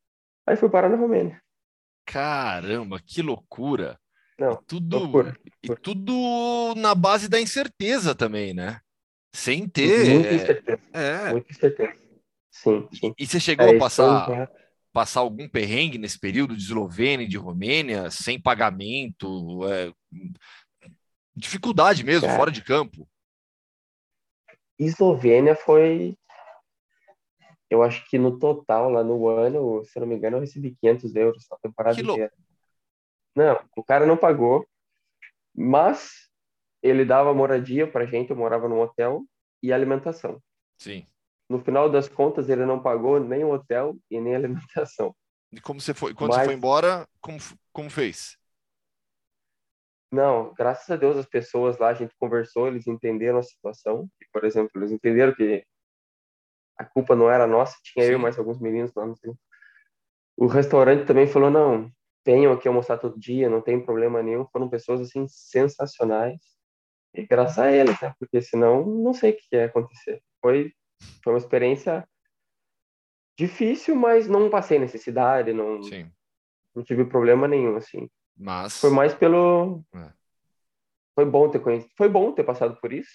Aí fui parar na Romênia. Caramba, que loucura. Não, E tudo, loucura, e tudo na base da incerteza também, né? Sem ter. Muita incerteza, é. muita incerteza. Sim, sim. E você chegou É, a passar, foi passar algum perrengue nesse período de Eslovênia e de Romênia, sem pagamento, é, dificuldade mesmo, Cara. fora de campo? Eslovênia foi. Eu acho que no total, lá no ano, se eu não me engano, eu recebi 500 euros na temporada Que inteira. Não, o cara não pagou, mas ele dava moradia pra gente, eu morava num hotel, e alimentação. Sim. No final das contas, ele não pagou nem o hotel e nem a alimentação. E como você foi, quando você Mas- foi embora, como, como fez? Não, graças a Deus as pessoas lá, a gente conversou, eles entenderam a situação. Por exemplo, eles entenderam que a culpa não era nossa, tinha eu Sim. e mais alguns meninos lá. centro. O restaurante também falou, não, venham aqui almoçar todo dia, não tem problema nenhum. Foram pessoas, assim, sensacionais. E graças a eles, né? Porque senão, não sei o que ia acontecer. Foi, foi uma experiência difícil, mas não passei necessidade, não, Sim. não tive problema nenhum, assim. Mas. Foi mais pelo. É. Foi bom ter conhecido. Foi bom ter passado por isso.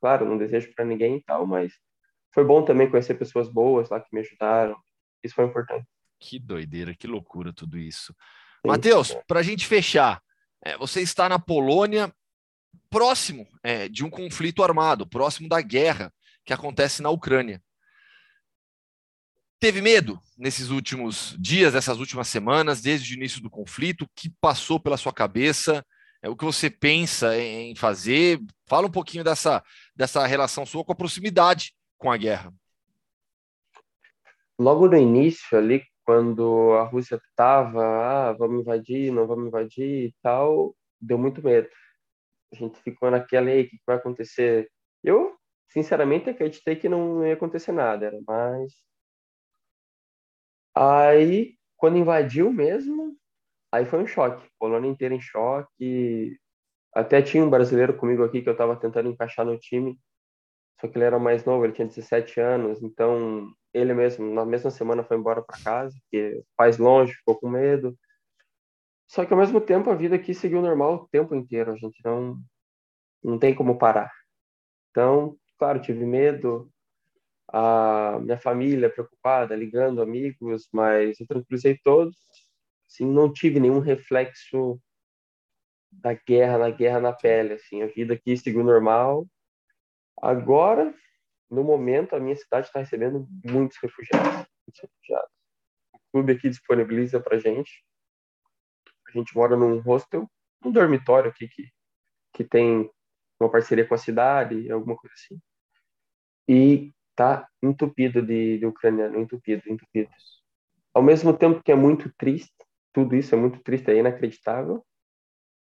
Claro, não desejo para ninguém e tal, mas foi bom também conhecer pessoas boas lá que me ajudaram. Isso foi importante. Que doideira, que loucura tudo isso. Matheus, para a gente fechar, é, você está na Polônia, próximo é, de um conflito armado, próximo da guerra que acontece na Ucrânia. Teve medo nesses últimos dias, essas últimas semanas, desde o início do conflito? O que passou pela sua cabeça? É, o que você pensa em fazer? Fala um pouquinho dessa, dessa relação sua com a proximidade com a guerra. Logo no início, ali, quando a Rússia estava, ah, vamos invadir, não vamos invadir e tal, deu muito medo. A gente ficou naquela aí, o que vai acontecer? Eu, sinceramente, acreditei que não ia acontecer nada, mais. Aí, quando invadiu mesmo, aí foi um choque. Polônia inteira em choque. Até tinha um brasileiro comigo aqui que eu estava tentando encaixar no time, só que ele era mais novo, ele tinha 17 anos, então ele mesmo, na mesma semana, foi embora para casa, porque faz longe, ficou com medo. Só que ao mesmo tempo a vida aqui seguiu normal o tempo inteiro, a gente não, não tem como parar. Então, claro, tive medo, a minha família preocupada, ligando amigos, mas eu tranquilizei todos. Assim, não tive nenhum reflexo da guerra, na guerra na pele, assim, a vida aqui seguiu normal. Agora, no momento, a minha cidade está recebendo muitos refugiados, muitos refugiados. O clube aqui disponibiliza para gente. A gente mora num hostel, um dormitório aqui que, que tem uma parceria com a cidade, alguma coisa assim. E tá entupido de, de ucraniano, entupido, entupido. Ao mesmo tempo que é muito triste, tudo isso é muito triste, é inacreditável.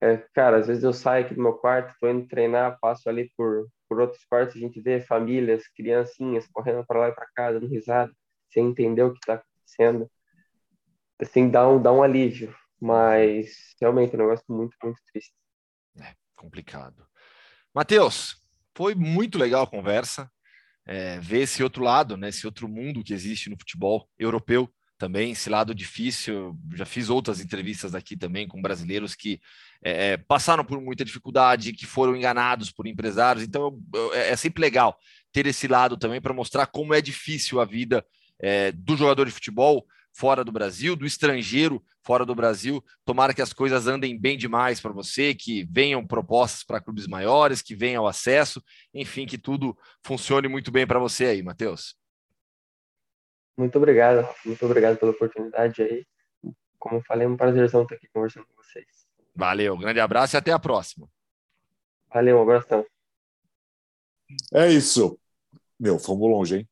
É, cara, às vezes eu saio aqui do meu quarto, tô indo treinar, passo ali por, por outros quartos, a gente vê famílias, criancinhas correndo para lá e para cá, dando risada, sem entender o que está acontecendo. Assim, dá um, dá um alívio, mas realmente é um negócio muito, muito triste. É complicado. Matheus, foi muito legal a conversa. É, ver esse outro lado, né, esse outro mundo que existe no futebol europeu também, esse lado difícil. Já fiz outras entrevistas aqui também com brasileiros que é, é passaram por muita dificuldade, que foram enganados por empresários. Então eu, eu, é, é sempre legal ter esse lado também para mostrar como é difícil a vida é, do jogador de futebol fora do Brasil, do estrangeiro fora do Brasil. Tomara que as coisas andem bem demais para você, que venham propostas para clubes maiores, que venham o acesso, enfim, que tudo funcione muito bem para você aí, Matheus. Muito obrigado, muito obrigado pela oportunidade aí. Como eu falei, é um prazerzão estar aqui conversando com vocês. Valeu, grande abraço e até a próxima. Valeu, um abração. É isso. Meu, fomos longe, hein?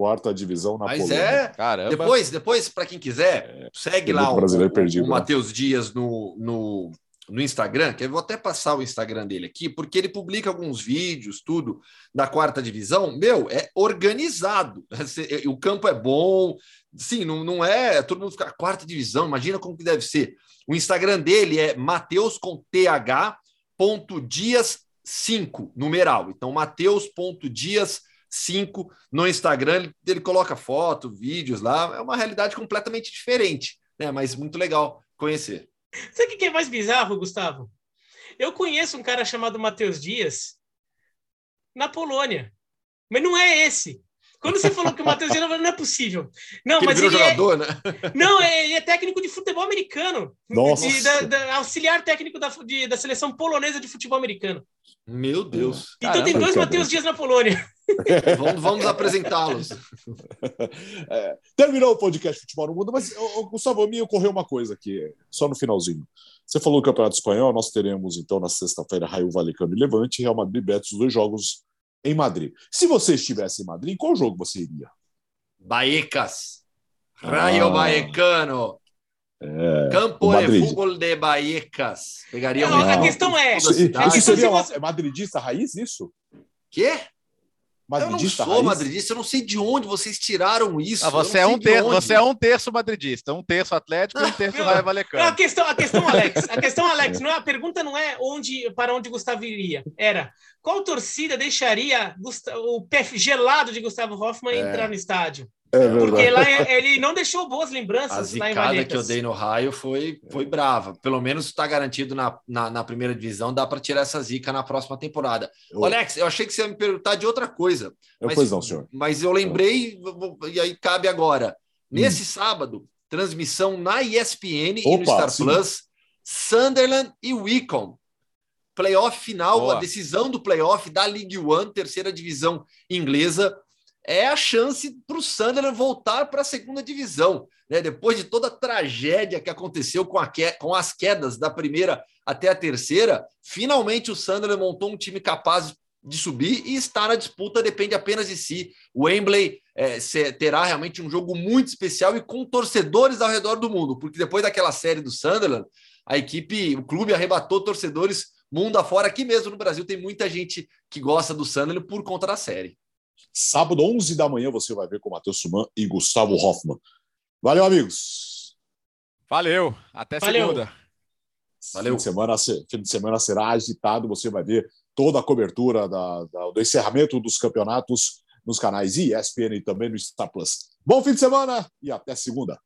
quarta divisão na Mas Polônia. é, Caramba. depois, depois para quem quiser, é, segue lá o, o, o Matheus Dias no, no, no Instagram, que eu vou até passar o Instagram dele aqui, porque ele publica alguns vídeos, tudo da quarta divisão. Meu, é organizado. O campo é bom. Sim, não, não é. Todo mundo fica. Ah, quarta divisão, imagina como que deve ser. O Instagram dele é Mateus com TH ponto Dias 5, numeral. Então, Mateus.dias 5 no Instagram. Ele, ele coloca foto, vídeos lá. É uma realidade completamente diferente, né? Mas muito legal conhecer. Sabe o que é mais bizarro, Gustavo? Eu conheço um cara chamado Matheus Dias na Polônia, mas não é esse. Quando você falou que o Matheus Dias não é possível. Não, mas ele, ele é jogador, é... né? Não, é, ele é técnico de futebol americano. Nossa. De, da, da, auxiliar técnico da, de, da seleção polonesa de futebol americano. Meu Deus. Então Caramba, tem dois Matheus Dias na Polônia. Vamos, vamos apresentá-los. É, terminou o podcast Futebol no Mundo, mas, Gustavo, me ocorreu uma coisa aqui, só no finalzinho. Você falou do Campeonato Espanhol, nós teremos então na sexta-feira Raio Valecano e Levante, Real Madrid Betis, os dois jogos em Madrid. Se você estivesse em Madrid, qual jogo você iria? Baecas. Raio ah. Vallecano. É, Campo de futebol de Baecas. Pegaria Não, a questão é. Isso, isso seria você... madridista raiz, isso? Quê? Madridista eu não sou raiz? madridista, eu não sei de onde vocês tiraram isso. Ah, você, é um ter... você é um terço madridista, um terço atlético e um terço Raio Valecano. A questão, a questão, Alex, a questão, Alex, não é, a pergunta não é onde, para onde Gustavo iria. Era qual torcida deixaria o pé gelado de Gustavo Hoffmann é. entrar no estádio? É Porque lá ele não deixou boas lembranças. A zicada que eu dei no raio foi, foi brava. Pelo menos está garantido na, na, na, primeira divisão, dá para tirar essa zica na próxima temporada. Eu... Alex, eu achei que você ia me perguntar de outra coisa. Eu, mas, pois não, senhor. Mas eu lembrei, e aí cabe agora. Nesse hum. sábado, transmissão na ESPN Opa, e no Star sim. Plus, Sunderland e Wickham. Playoff final, Boa. a decisão do playoff da League One, terceira divisão inglesa é a chance para o Sunderland voltar para a segunda divisão. Né? Depois de toda a tragédia que aconteceu com, que... com as quedas da primeira até a terceira, finalmente o Sunderland montou um time capaz de subir e está na disputa, depende apenas de si. O Wembley é, terá realmente um jogo muito especial e com torcedores ao redor do mundo, porque depois daquela série do Sunderland, a equipe, o clube arrebatou torcedores mundo afora. Aqui mesmo no Brasil tem muita gente que gosta do Sunderland por conta da série. Sábado, 11 da manhã, você vai ver com Matheus Suman e Gustavo Hoffman. Valeu, amigos. Valeu. Até Valeu. segunda. Valeu. Fim de, semana, fim de semana será agitado. Você vai ver toda a cobertura da, da, do encerramento dos campeonatos nos canais ESPN e também no Star Plus. Bom fim de semana e até segunda.